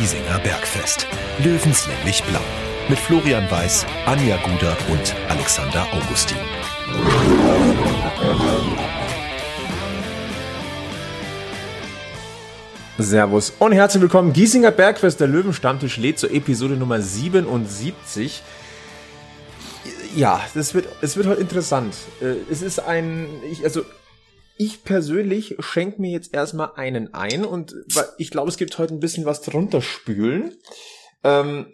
Giesinger Bergfest. Löwenslänglich blau. Mit Florian Weiß, Anja Guder und Alexander Augustin. Servus und herzlich willkommen. Giesinger Bergfest, der Löwenstammtisch lädt zur Episode Nummer 77. Ja, das wird, es wird heute interessant. Äh, Es ist ein, ich, also, ich persönlich schenke mir jetzt erstmal einen ein und ich glaube, es gibt heute ein bisschen was drunter spülen. Ähm,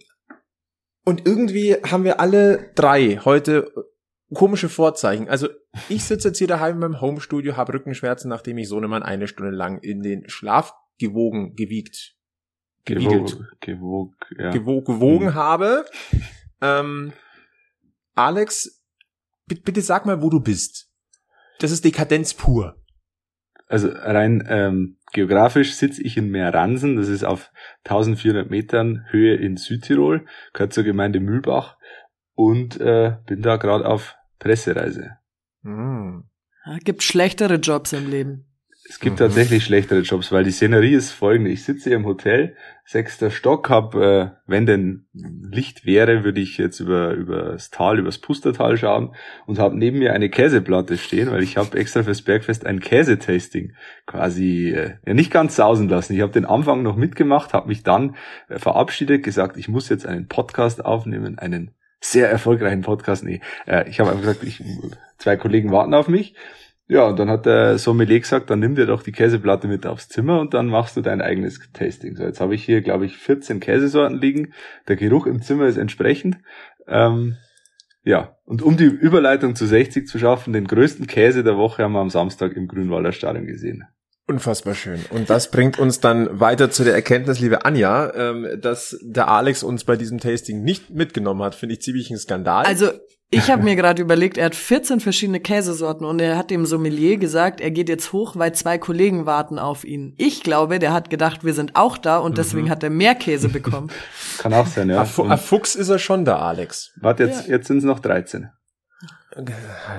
und irgendwie haben wir alle drei heute komische Vorzeichen. Also ich sitze jetzt hier daheim in meinem Homestudio, habe Rückenschmerzen, nachdem ich Sohnemann eine Stunde lang in den Schlaf gewogen, gewiegt, gewiegelt, Gewog, ja. gewo gewogen Hm. habe. Ähm, Alex, bitte sag mal, wo du bist. Das ist Dekadenz pur. Also rein ähm, geografisch sitze ich in Meerransen, das ist auf 1400 Metern Höhe in Südtirol, gehört zur Gemeinde Mühlbach und äh, bin da gerade auf Pressereise. Hm. Ja, Gibt schlechtere Jobs im Leben. Es gibt Mhm. tatsächlich schlechtere Jobs, weil die Szenerie ist folgende. Ich sitze hier im Hotel, sechster Stock, hab, äh, wenn denn Licht wäre, würde ich jetzt über, über das Tal, übers Pustertal schauen und habe neben mir eine Käseplatte stehen, weil ich habe extra fürs Bergfest ein Käsetasting quasi äh, ja, nicht ganz sausen lassen. Ich habe den Anfang noch mitgemacht, habe mich dann äh, verabschiedet, gesagt, ich muss jetzt einen Podcast aufnehmen, einen sehr erfolgreichen Podcast. Nee, äh, ich habe einfach gesagt, ich, zwei Kollegen warten auf mich. Ja, und dann hat der Sommelier gesagt, dann nimm dir doch die Käseplatte mit aufs Zimmer und dann machst du dein eigenes Tasting. So, jetzt habe ich hier, glaube ich, 14 Käsesorten liegen. Der Geruch im Zimmer ist entsprechend. Ähm, ja, und um die Überleitung zu 60 zu schaffen, den größten Käse der Woche haben wir am Samstag im Grünwalder Stadion gesehen. Unfassbar schön. Und das bringt uns dann weiter zu der Erkenntnis, liebe Anja, ähm, dass der Alex uns bei diesem Tasting nicht mitgenommen hat, finde ich ziemlich ein Skandal. Also, ich habe mir gerade überlegt, er hat 14 verschiedene Käsesorten und er hat dem Sommelier gesagt, er geht jetzt hoch, weil zwei Kollegen warten auf ihn. Ich glaube, der hat gedacht, wir sind auch da und deswegen hat er mehr Käse bekommen. Kann auch sein, ja. ein, Fuchs ist er schon, der Alex. warte, jetzt, jetzt sind es noch 13.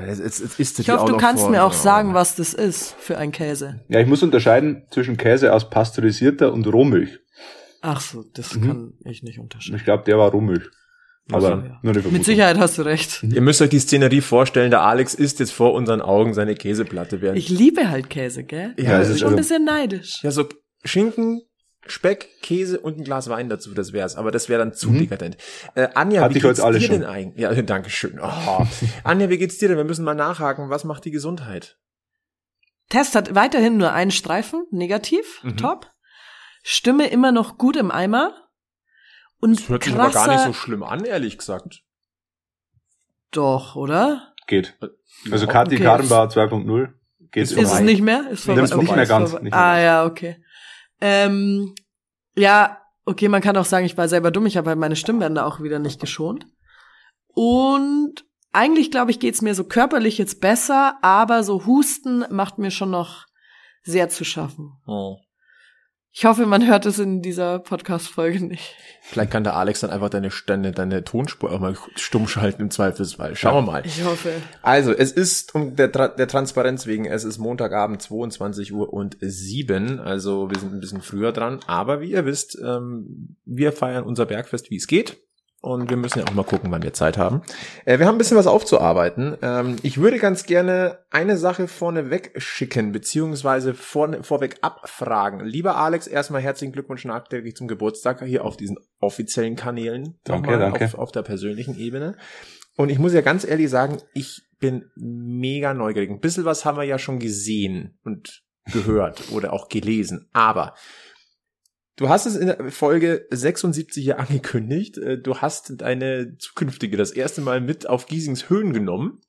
Jetzt, jetzt, er Ich hoffe, du kannst vor. mir auch sagen, was das ist für ein Käse. Ja, ich muss unterscheiden zwischen Käse aus pasteurisierter und Rohmilch. Ach so, das Mhm. kann ich nicht unterscheiden. ich glaube, der war Rohmilch. Aber ja. nur eine. Mit Sicherheit hast du recht. Ihr müsst euch die Szenerie vorstellen, der Alex isst jetzt vor unseren Augen seine Käseplatte. Während Ich liebe halt Käse, gell? Ja, Ja, Ich ist bin ein also, bisschen neidisch. Ja, so Schinken, Speck, Käse und ein Glas Wein dazu, das wär's. Aber das wäre dann zu Mhm. dekadent. Äh, Anja, Hatte wie geht's dir schon. denn eigentlich? Ja, danke schön. Oh. Anja, wie geht's dir denn? Wir müssen mal nachhaken. Was macht die Gesundheit? Test hat weiterhin nur einen Streifen, negativ, Mhm. top. Stimme immer noch gut im Eimer. Und Das hört sich krasser, aber gar nicht so schlimm an, ehrlich gesagt. Doch, oder? geht. Also Ja, Kathi okay. Karenbauer 2.0 geht Ist Ist es vorbei. nicht mehr? Ist Nimm's nicht mehr ganz, nicht mehr ah ganz. ja, okay. Ähm, ja, okay, man kann auch sagen, ich war selber dumm. Ich habe halt meine Stimmbänder auch wieder nicht geschont. Und eigentlich, glaube ich, geht's mir so körperlich jetzt besser, aber so Husten macht mir schon noch sehr zu schaffen. Oh. Ich hoffe, man hört es in dieser Podcast-Folge nicht. Vielleicht kann der Alex dann einfach deine, deine, deine Tonspur auch mal stumm schalten im Zweifelsfall. Schauen wir mal. Ich hoffe. Also, es ist um der, Tra der Transparenz wegen, es ist Montagabend 22 Uhr und 7, also wir sind ein bisschen früher dran, aber wie ihr wisst, ähm, wir feiern unser Bergfest, wie es geht. Und wir müssen ja auch mal gucken, wann wir Zeit haben. Äh, wir haben ein bisschen was aufzuarbeiten. Ähm, ich würde ganz gerne eine Sache vorneweg schicken, beziehungsweise vorne, vorweg abfragen. Lieber Alex, erstmal herzlichen Glückwunsch nachträglich zum Geburtstag hier auf diesen offiziellen Kanälen. Danke, danke. Auf, auf der persönlichen Ebene. Und ich muss ja ganz ehrlich sagen, ich bin mega neugierig. Ein bisschen was haben wir ja schon gesehen und gehört oder auch gelesen. Aber du hast es in der Folge 76 hier angekündigt. Äh, Du hast deine zukünftige das erste Mal mit auf Giesings Höhen genommen.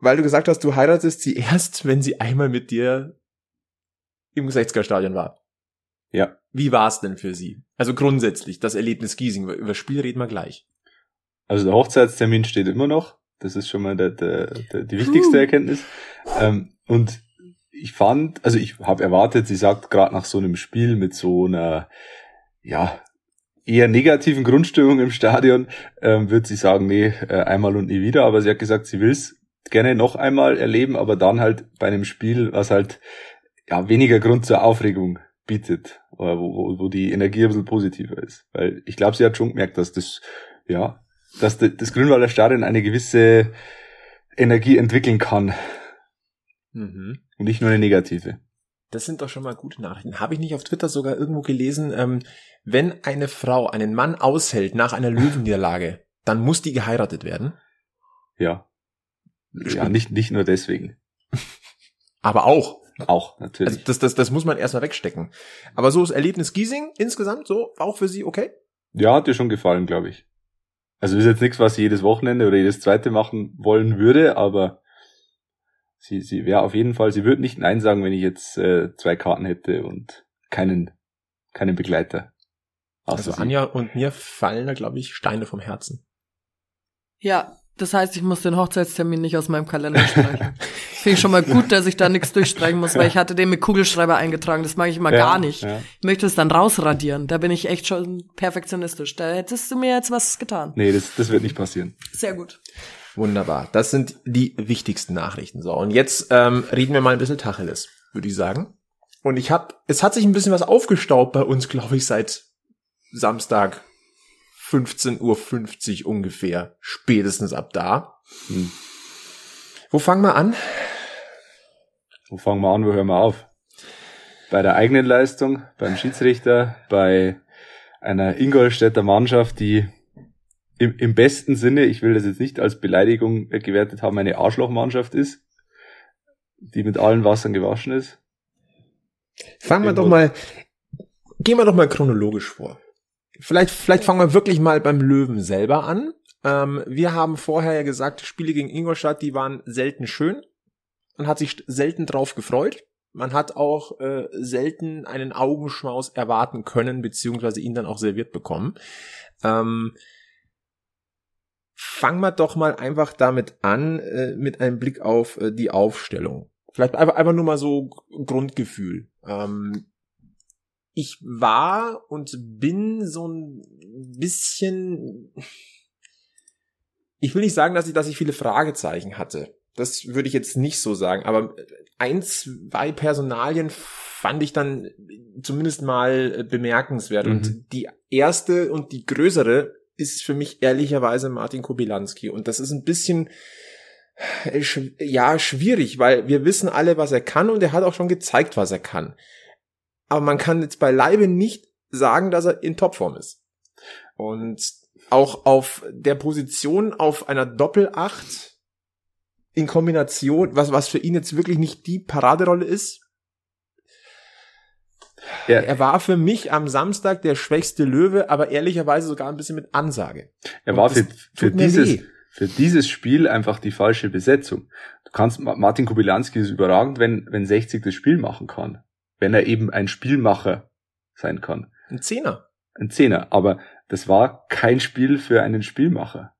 Weil du gesagt hast, du heiratest sie erst, wenn sie einmal mit dir im 60er-Stadion war. Ja. Wie war es denn für sie? Also grundsätzlich, das Erlebnis Giesing. Über das Spiel reden wir gleich. Also der Hochzeitstermin steht immer noch. Das ist schon mal der, der, der, die wichtigste. Erkenntnis. Ähm, und ich fand, also ich habe erwartet, sie sagt gerade nach so einem Spiel mit so einer, ja, eher negativen Grundstimmung im Stadion, ähm, wird sie sagen, nee, äh, einmal und nie wieder. Aber sie hat gesagt, sie will es gerne noch einmal erleben, aber dann halt bei einem Spiel, was halt ja weniger Grund zur Aufregung bietet, oder wo, wo, wo die Energie ein bisschen positiver ist. Weil ich glaube, sie hat schon gemerkt, dass das, ja, dass das Grünwalder Stadion eine gewisse Energie entwickeln kann. Mhm. Und nicht nur eine negative. Das sind doch schon mal gute Nachrichten. Habe ich nicht auf Twitter sogar irgendwo gelesen, ähm, wenn eine Frau einen Mann aushält nach einer Löwenniederlage, dann muss die geheiratet werden? Ja. Ja, nicht, nicht nur deswegen. Aber auch. Auch, natürlich. Also das, das, das muss man erstmal wegstecken. Aber so das Erlebnis Giesing insgesamt so auch für Sie okay? Ja, hat dir schon gefallen, glaube ich. Also ist jetzt nichts, was sie jedes Wochenende oder jedes zweite machen wollen würde, aber sie, sie wäre auf jeden Fall, sie würde nicht Nein sagen, wenn ich jetzt äh, zwei Karten hätte und keinen, keinen Begleiter. Also sie. Anja und mir fallen da, glaube ich, Steine vom Herzen. Ja, das heißt, ich muss den Hochzeitstermin nicht aus meinem Kalender streichen. Finde ich schon mal gut, dass ich da nichts durchstreichen muss, weil ich hatte den mit Kugelschreiber eingetragen. Das mag ich immer ja, gar nicht. Ja. Ich möchte es dann rausradieren. Da bin ich echt schon perfektionistisch. Da hättest du mir jetzt was getan. Nee, das, das wird nicht passieren. Sehr gut. Wunderbar. Das sind die wichtigsten Nachrichten. So, und jetzt ähm, reden wir mal ein bisschen Tacheles, würde ich sagen. Und ich habe, es hat sich ein bisschen was aufgestaubt bei uns, glaube ich, seit Samstag 15.50 Uhr ungefähr, spätestens ab da. Hm. Wo fangen wir an? Wo fangen wir an, wo hören wir auf? Bei der eigenen Leistung, beim Schiedsrichter, bei einer Ingolstädter Mannschaft, die im, im besten Sinne, ich will das jetzt nicht als Beleidigung gewertet haben, eine Arschlochmannschaft ist, die mit allen Wassern gewaschen ist. Fangen wir doch mal, gehen wir doch mal chronologisch vor. Vielleicht, vielleicht fangen wir wirklich mal beim Löwen selber an. Ähm, wir haben vorher ja gesagt, Spiele gegen Ingolstadt, die waren selten schön. Man hat sich selten drauf gefreut. Man hat auch äh, selten einen Augenschmaus erwarten können, beziehungsweise ihn dann auch serviert bekommen. Ähm, fangen wir doch mal einfach damit an, äh, mit einem Blick auf äh, die Aufstellung. Vielleicht einfach, einfach nur mal so Grundgefühl. Ähm, ich war und bin so ein bisschen, ich will nicht sagen, dass ich, dass ich viele Fragezeichen hatte. Das würde ich jetzt nicht so sagen, aber ein, zwei Personalien fand ich dann zumindest mal bemerkenswert. Mhm. Und die erste und die größere ist für mich ehrlicherweise Martin Kobilanski. Und das ist ein bisschen, äh, ja, schwierig, weil wir wissen alle, was er kann und er hat auch schon gezeigt, was er kann aber man kann jetzt beileibe nicht sagen, dass er in Topform ist. Und auch auf der Position auf einer Doppelacht in Kombination, was, was für ihn jetzt wirklich nicht die Paraderolle ist. Ja. Er war für mich am Samstag der schwächste Löwe, aber ehrlicherweise sogar ein bisschen mit Ansage. Er war für, für dieses, für dieses Spiel einfach die falsche Besetzung. Du kannst, Martin Kubilanski ist überragend, wenn, wenn 60 das Spiel machen kann wenn er eben ein Spielmacher sein kann. Ein Zehner. Ein Zehner. Aber das war kein Spiel für einen Spielmacher,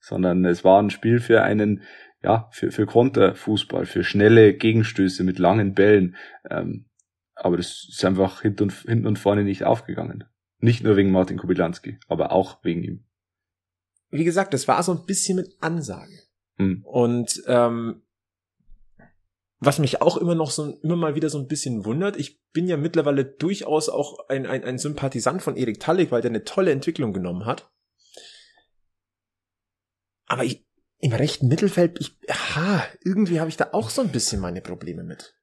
sondern es war ein Spiel für einen, ja, für, für Konterfußball, für schnelle Gegenstöße mit langen Bällen. Ähm, aber das ist einfach hinten und, hinten und vorne nicht aufgegangen. Nicht nur wegen Martin Kubilanski, aber auch wegen ihm. Wie gesagt, das war so ein bisschen mit Ansage. Hm. Und ähm, was mich auch immer noch so immer mal wieder so ein bisschen wundert, ich bin ja mittlerweile durchaus auch ein, ein, ein Sympathisant von Erik Tallig, weil der eine tolle Entwicklung genommen hat. Aber ich, im rechten Mittelfeld, ich, ha, irgendwie habe ich da auch so ein bisschen meine Probleme mit.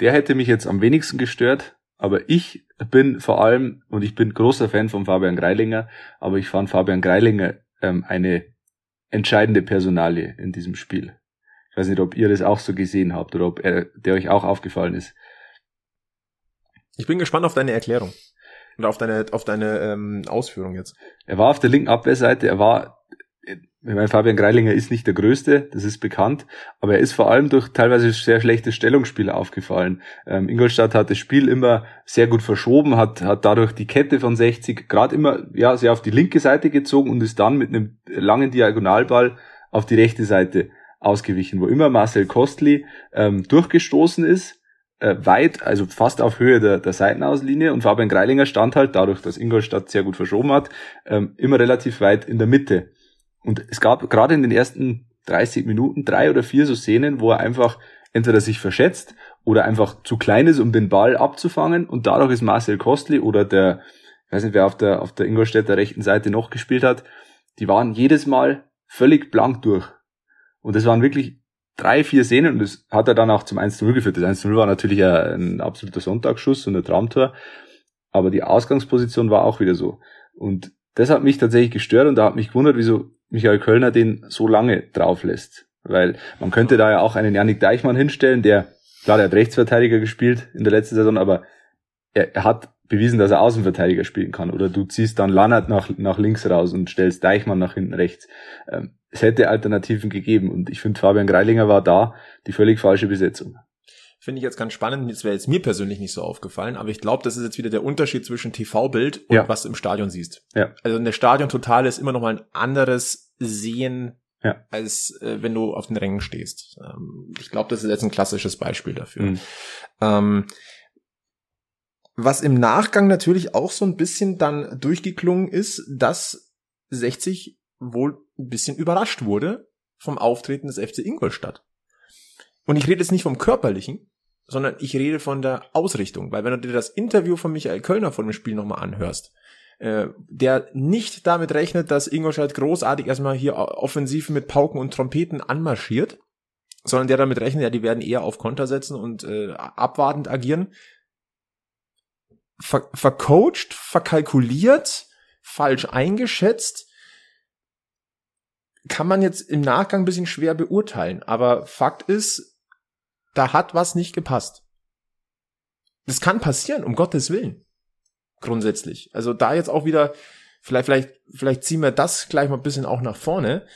Der hätte mich jetzt am wenigsten gestört, aber ich bin vor allem, und ich bin großer Fan von Fabian Greilinger, aber ich fand Fabian Greilinger ähm, eine entscheidende Personalie in diesem Spiel. Ich weiß nicht, ob ihr das auch so gesehen habt oder ob er, der euch auch aufgefallen ist. Ich bin gespannt auf deine Erklärung und auf deine auf deine ähm, Ausführung jetzt. Er war auf der linken Abwehrseite. Er war, ich meine, Fabian Greilinger ist nicht der Größte, das ist bekannt, aber er ist vor allem durch teilweise sehr schlechtes Stellungsspiel aufgefallen. Ähm, Ingolstadt hat das Spiel immer sehr gut verschoben, hat hat dadurch die Kette von 60 Grad immer ja sehr auf die linke Seite gezogen und ist dann mit einem langen Diagonalball auf die rechte Seite ausgewichen, wo immer Marcel Kostli ähm, durchgestoßen ist, äh, weit, also fast auf Höhe der, der Seitenauslinie und Fabian Greilinger stand halt, dadurch, dass Ingolstadt sehr gut verschoben hat, ähm, immer relativ weit in der Mitte. Und es gab gerade in den ersten 30 Minuten drei oder vier so Szenen, wo er einfach entweder sich verschätzt oder einfach zu klein ist, um den Ball abzufangen und dadurch ist Marcel Kostli oder der, ich weiß nicht, wer auf der, auf der Ingolstädter rechten Seite noch gespielt hat, die waren jedes Mal völlig blank durch. Und das waren wirklich drei, vier Szenen und das hat er dann auch zum 1-0 geführt. Das 1-0 war natürlich ein absoluter Sonntagsschuss und ein Traumtor, aber die Ausgangsposition war auch wieder so. Und das hat mich tatsächlich gestört und da hat mich gewundert, wieso Michael Kölner den so lange drauf lässt. Weil man könnte da ja auch einen Janik Deichmann hinstellen, der Klar, er hat Rechtsverteidiger gespielt in der letzten Saison, aber er, er hat bewiesen, dass er Außenverteidiger spielen kann. Oder du ziehst dann Lannert nach, nach links raus und stellst Deichmann nach hinten rechts. Ähm, es hätte Alternativen gegeben und ich finde, Fabian Greilinger war da die völlig falsche Besetzung. Finde ich jetzt ganz spannend. Das wäre jetzt mir persönlich nicht so aufgefallen, aber ich glaube, das ist jetzt wieder der Unterschied zwischen TV-Bild und Ja. was du im Stadion siehst. Ja. Also in der Stadion total ist immer noch mal ein anderes Sehen, Ja. als äh, wenn du auf den Rängen stehst. Ähm, ich glaube, das ist jetzt ein klassisches Beispiel dafür. Mhm. Ähm, was im Nachgang natürlich auch so ein bisschen dann durchgeklungen ist, dass 60 wohl ein bisschen überrascht wurde vom Auftreten des FC Ingolstadt. Und ich rede jetzt nicht vom körperlichen, sondern ich rede von der Ausrichtung, weil wenn du dir das Interview von Michael Kölner vor dem Spiel nochmal anhörst, äh, der nicht damit rechnet, dass Ingolstadt großartig erstmal hier offensiv mit Pauken und Trompeten anmarschiert, sondern der damit rechnet, ja, die werden eher auf Konter setzen und äh, abwartend agieren. Ver vercoacht, verkalkuliert, falsch eingeschätzt, kann man jetzt im Nachgang bisschen schwer beurteilen. Aber Fakt ist, da hat was nicht gepasst. Das kann passieren, um Gottes Willen. Grundsätzlich. Also da jetzt auch wieder, vielleicht, vielleicht, vielleicht ziehen wir das gleich mal ein bisschen auch nach vorne.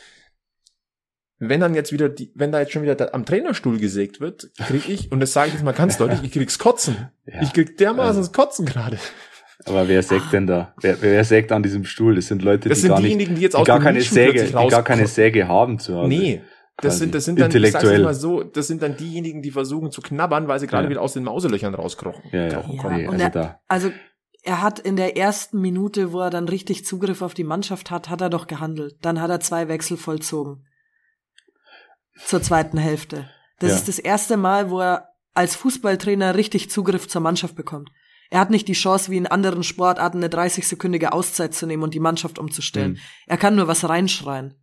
Wenn dann jetzt wieder die, wenn da jetzt schon wieder am Trainerstuhl gesägt wird, krieg ich, und das sage ich jetzt mal ganz deutlich, ich krieg's Kotzen. Ja. Ich krieg dermaßen das Kotzen gerade. Aber wer sägt denn da? Wer, wer sägt an diesem Stuhl? Das sind Leute, Das die sind gar nicht, diejenigen, die jetzt die gar keine Säge, die gar keine Säge haben zu Hause. Nee. Das sind, das sind dann, ich sag's intellektuell. jetzt mal so, das sind dann diejenigen, die versuchen zu knabbern, weil sie gerade Ja. wieder aus den Mauselöchern rauskrochen. Ja, ja. Nee, also er- da. Also er hat in der ersten Minute, wo er dann richtig Zugriff auf die Mannschaft hat, hat er doch gehandelt. Dann hat er zwei Wechsel vollzogen. Zur zweiten Hälfte. Das Ja. ist das erste Mal, wo er als Fußballtrainer richtig Zugriff zur Mannschaft bekommt. Er hat nicht die Chance, wie in anderen Sportarten eine 30-sekündige Auszeit zu nehmen und die Mannschaft umzustellen. Mhm. Er kann nur was reinschreien.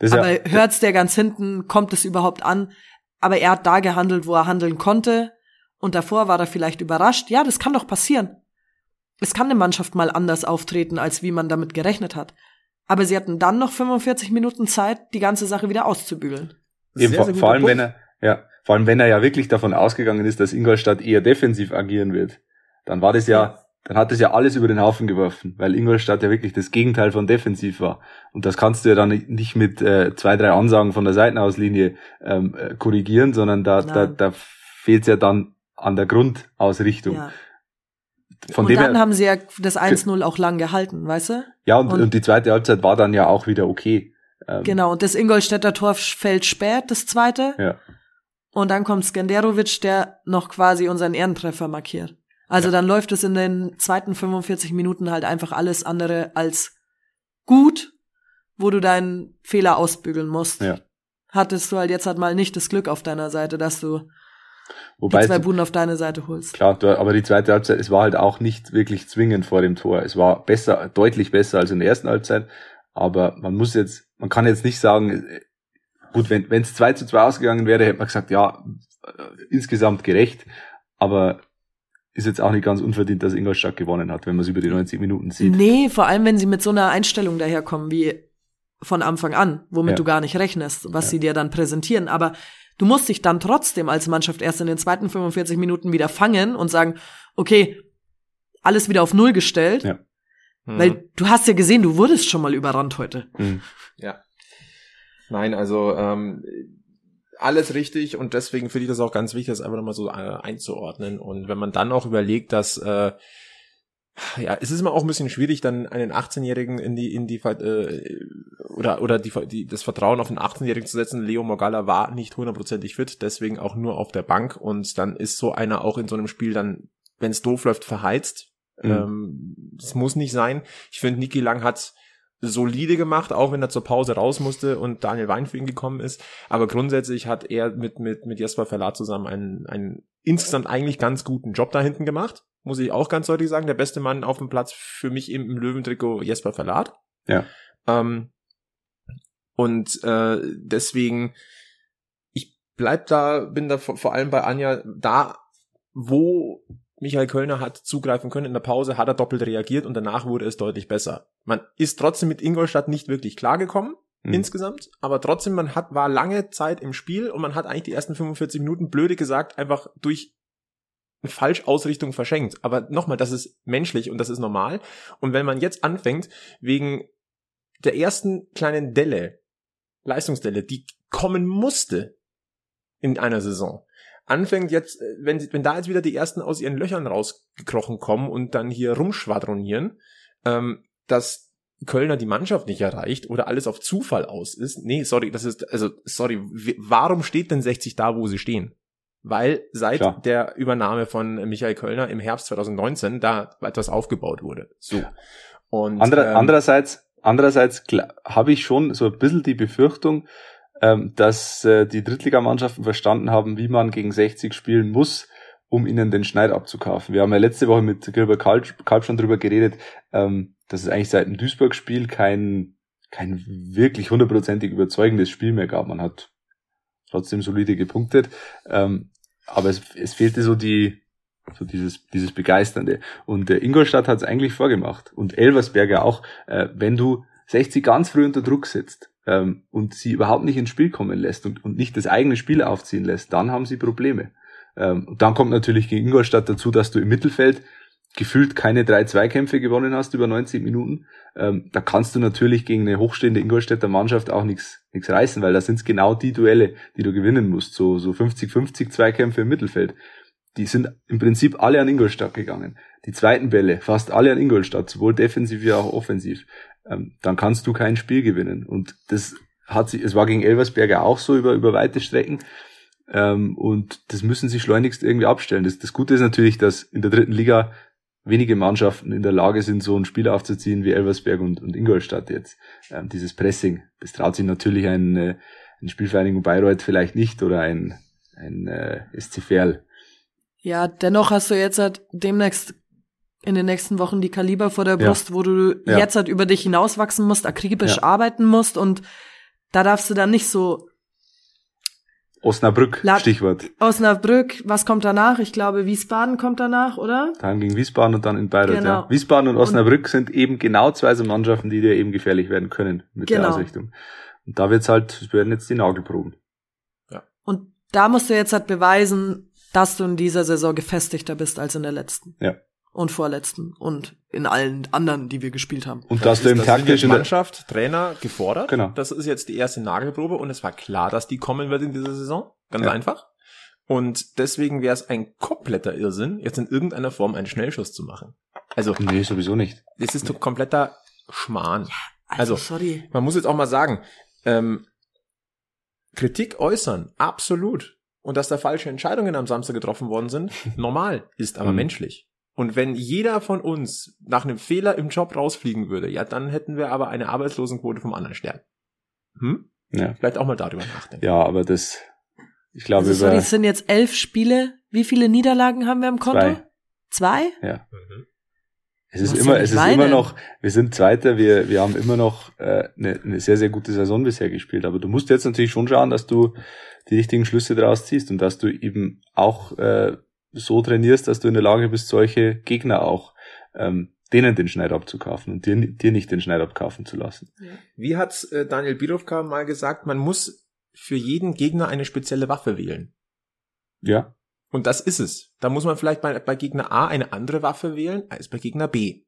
Aber ja, hört's der ganz hinten, kommt es überhaupt an? Aber er hat da gehandelt, wo er handeln konnte. Und davor war er vielleicht überrascht. Ja, das kann doch passieren. Es kann eine Mannschaft mal anders auftreten, als wie man damit gerechnet hat. Aber sie hatten dann noch 45 Minuten Zeit, die ganze Sache wieder auszubügeln. eben, Sehr, vor, sehr vor allem, guter wenn er, ja, vor allem, wenn er ja wirklich davon ausgegangen ist, dass Ingolstadt eher defensiv agieren wird, dann war das ja, dann hat das ja alles über den Haufen geworfen, weil Ingolstadt ja wirklich das Gegenteil von defensiv war. Und das kannst du ja dann nicht mit äh, zwei, drei Ansagen von der Seitenauslinie ähm, äh, korrigieren, sondern da, da, Nein. da fehlt ja dann an der Grundausrichtung. Ja. Von und dann her, haben sie ja das 1-0 auch lang gehalten, weißt du? ja, und, und- und, die zweite Halbzeit war dann ja auch wieder okay. Ähm, Genau, und das Ingolstädter Tor fällt spät, das zweite. Ja. Und dann kommt Skenderovic, der noch quasi unseren Ehrentreffer markiert. Also dann läuft es in den zweiten 45 Minuten halt einfach alles andere als gut, wo du deinen Fehler ausbügeln musst. Ja. Hattest du halt jetzt halt mal nicht das Glück auf deiner Seite, dass du Wobei die zwei Buden auf deine Seite holst. Klar, aber die zweite Halbzeit, es war halt auch nicht wirklich zwingend vor dem Tor. Es war besser, deutlich besser als in der ersten Halbzeit. Aber man muss jetzt, man kann jetzt nicht sagen, gut, wenn es 2 zu 2 ausgegangen wäre, hätte man gesagt, ja, äh, insgesamt gerecht. Aber ist jetzt auch nicht ganz unverdient, dass Ingolstadt gewonnen hat, wenn man es über die 90 Minuten sieht. Nee, vor allem wenn sie mit so einer Einstellung daherkommen wie von Anfang an, womit Ja. du gar nicht rechnest, was Ja. sie dir dann präsentieren. Aber du musst dich dann trotzdem als Mannschaft erst in den zweiten 45 Minuten wieder fangen und sagen, okay, alles wieder auf Null gestellt, Ja. Mhm. weil du hast ja gesehen, du wurdest schon mal überrannt heute. Mhm. Ja. Nein, also ähm, alles richtig und deswegen finde ich das auch ganz wichtig, das einfach nochmal so äh, einzuordnen. Und wenn man dann auch überlegt, dass äh, ja, es ist immer auch ein bisschen schwierig, dann einen 18-Jährigen in die, in die äh, oder oder die, die das Vertrauen auf einen 18-Jährigen zu setzen. Leo Morgalla war nicht hundertprozentig fit, deswegen auch nur auf der Bank und dann ist so einer auch in so einem Spiel dann, wenn es doof läuft, verheizt. Mhm. Ähm, das muss nicht sein. Ich finde, Niki Lang hat solide gemacht, auch wenn er zur Pause raus musste und Daniel Wein für ihn gekommen ist. Aber grundsätzlich hat er mit, mit, mit Jesper Verlat zusammen einen, einen insgesamt eigentlich ganz guten Job da hinten gemacht. Muss ich auch ganz deutlich sagen. Der beste Mann auf dem Platz für mich im, im Löwentrikot Jesper Verlat. Ja. Ähm, und äh, deswegen, ich bleib da, bin da vor, vor allem bei Anja da, wo Michael Kölner hat zugreifen können in der Pause, hat er doppelt reagiert und danach wurde es deutlich besser. Man ist trotzdem mit Ingolstadt nicht wirklich klargekommen, Mhm. insgesamt, aber trotzdem, man hat, war lange Zeit im Spiel und man hat eigentlich die ersten 45 Minuten, blöde gesagt, einfach durch eine Falschausrichtung verschenkt. Aber nochmal, das ist menschlich und das ist normal. Und wenn man jetzt anfängt, wegen der ersten kleinen Delle, Leistungsdelle, die kommen musste in einer Saison, anfängt jetzt, äh, wenn, wenn da jetzt wieder die ersten aus ihren Löchern rausgekrochen kommen und dann hier rumschwadronieren, ähm, dass Kölner die Mannschaft nicht erreicht oder alles auf Zufall aus ist. Nee, sorry, das ist, also, sorry, warum steht denn 60 da, wo sie stehen? Weil seit Klar. der Übernahme von Michael Kölner im Herbst 2019 da etwas aufgebaut wurde. So. Und, Andere, ähm, andererseits, andererseits habe ich schon so ein bisschen die Befürchtung, ähm, dass äh, die Drittligamannschaften verstanden haben, wie man gegen 60 spielen muss, um ihnen den Schneid abzukaufen. Wir haben ja letzte Woche mit Gilbert Kalb, Kalb schon drüber geredet, ähm, dass es eigentlich seit dem Duisburg-Spiel kein, kein wirklich hundertprozentig überzeugendes Spiel mehr gab. Man hat trotzdem solide gepunktet, ähm, aber es, es fehlte so die, so dieses, dieses Begeisternde. Und der Ingolstadt hat es eigentlich vorgemacht. Und Elversberger auch, äh, wenn du 60 ganz früh unter Druck setzt ähm, und sie überhaupt nicht ins Spiel kommen lässt und, und nicht das eigene Spiel aufziehen lässt, dann haben sie Probleme. Ähm, und dann kommt natürlich gegen Ingolstadt dazu, dass du im Mittelfeld gefühlt keine drei Zweikämpfe gewonnen hast über 90 Minuten. Ähm, da kannst du natürlich gegen eine hochstehende Ingolstädter Mannschaft auch nichts reißen, weil da sind genau die Duelle, die du gewinnen musst. So so 50-50 Zweikämpfe im Mittelfeld. Die sind im Prinzip alle an Ingolstadt gegangen. Die zweiten Bälle, fast alle an Ingolstadt, sowohl defensiv wie auch offensiv. Ähm, dann kannst du kein Spiel gewinnen. Und das hat sich, es war gegen Elversberger auch so über, über weite Strecken. Ähm, und das müssen sie schleunigst irgendwie abstellen. Das, das Gute ist natürlich, dass in der dritten Liga wenige Mannschaften in der Lage sind, so ein Spiel aufzuziehen wie Elversberg und, und Ingolstadt jetzt. Ähm, dieses Pressing, das traut sich natürlich ein, äh, ein Spielvereinigung Bayreuth vielleicht nicht oder ein, ein äh, SC Verl. Ja, dennoch hast du jetzt halt demnächst in den nächsten Wochen die Kaliber vor der Ja. Brust, wo du Ja. jetzt halt über dich hinauswachsen musst, akribisch Ja. arbeiten musst und da darfst du dann nicht so Osnabrück, La- Stichwort. Osnabrück, was kommt danach? Ich glaube, Wiesbaden kommt danach, oder? Dann gegen Wiesbaden und dann in Bayreuth. Genau. Ja. Wiesbaden und Osnabrück sind eben genau zwei so Mannschaften, die dir eben gefährlich werden können mit der Genau. Ausrichtung. Und da wird's halt, es werden jetzt die Nagelproben. Und da musst du jetzt halt beweisen, dass du in dieser Saison gefestigter bist als in der letzten. Ja. Und vorletzten. Und in allen anderen, die wir gespielt haben. Und dass du im das sind taktisch jetzt in der, Mannschaft, Trainer gefordert. Genau. Das ist jetzt die erste Nagelprobe und es war klar, dass die kommen wird in dieser Saison. Ganz Ja. einfach. Und deswegen wäre es ein kompletter Irrsinn, jetzt in irgendeiner Form einen Schnellschuss zu machen. Also, nee, sowieso nicht. es ist doch kompletter Schmarrn. Also, Also, sorry. Man muss jetzt auch mal sagen, ähm, Kritik äußern, absolut. Und dass da falsche Entscheidungen am Samstag getroffen worden sind, normal, ist aber Mhm. menschlich. Und wenn jeder von uns nach einem Fehler im Job rausfliegen würde, ja, dann hätten wir aber eine Arbeitslosenquote vom anderen Stern. Hm? Ja, Vielleicht auch mal darüber nachdenken. ja aber das, ich glaube, Also, sorry, über es sind jetzt elf Spiele. Wie viele Niederlagen haben wir im Konto? Zwei. Zwei? Mhm. Es ist Was immer, es ist immer noch, wir sind Zweiter, wir, wir haben immer noch äh, eine, eine sehr, sehr gute Saison bisher gespielt. Aber du musst jetzt natürlich schon schauen, dass du die richtigen Schlüsse daraus ziehst und dass du eben auch äh, so trainierst, dass du in der Lage bist, solche Gegner auch ähm, denen den Schneid abzukaufen und dir, dir nicht den Schneid abkaufen zu lassen. Wie hat äh, Daniel Birovka mal gesagt, man muss für jeden Gegner eine spezielle Waffe wählen. Ja, Und das ist es. Da muss man vielleicht bei, bei Gegner A eine andere Waffe wählen als bei Gegner B.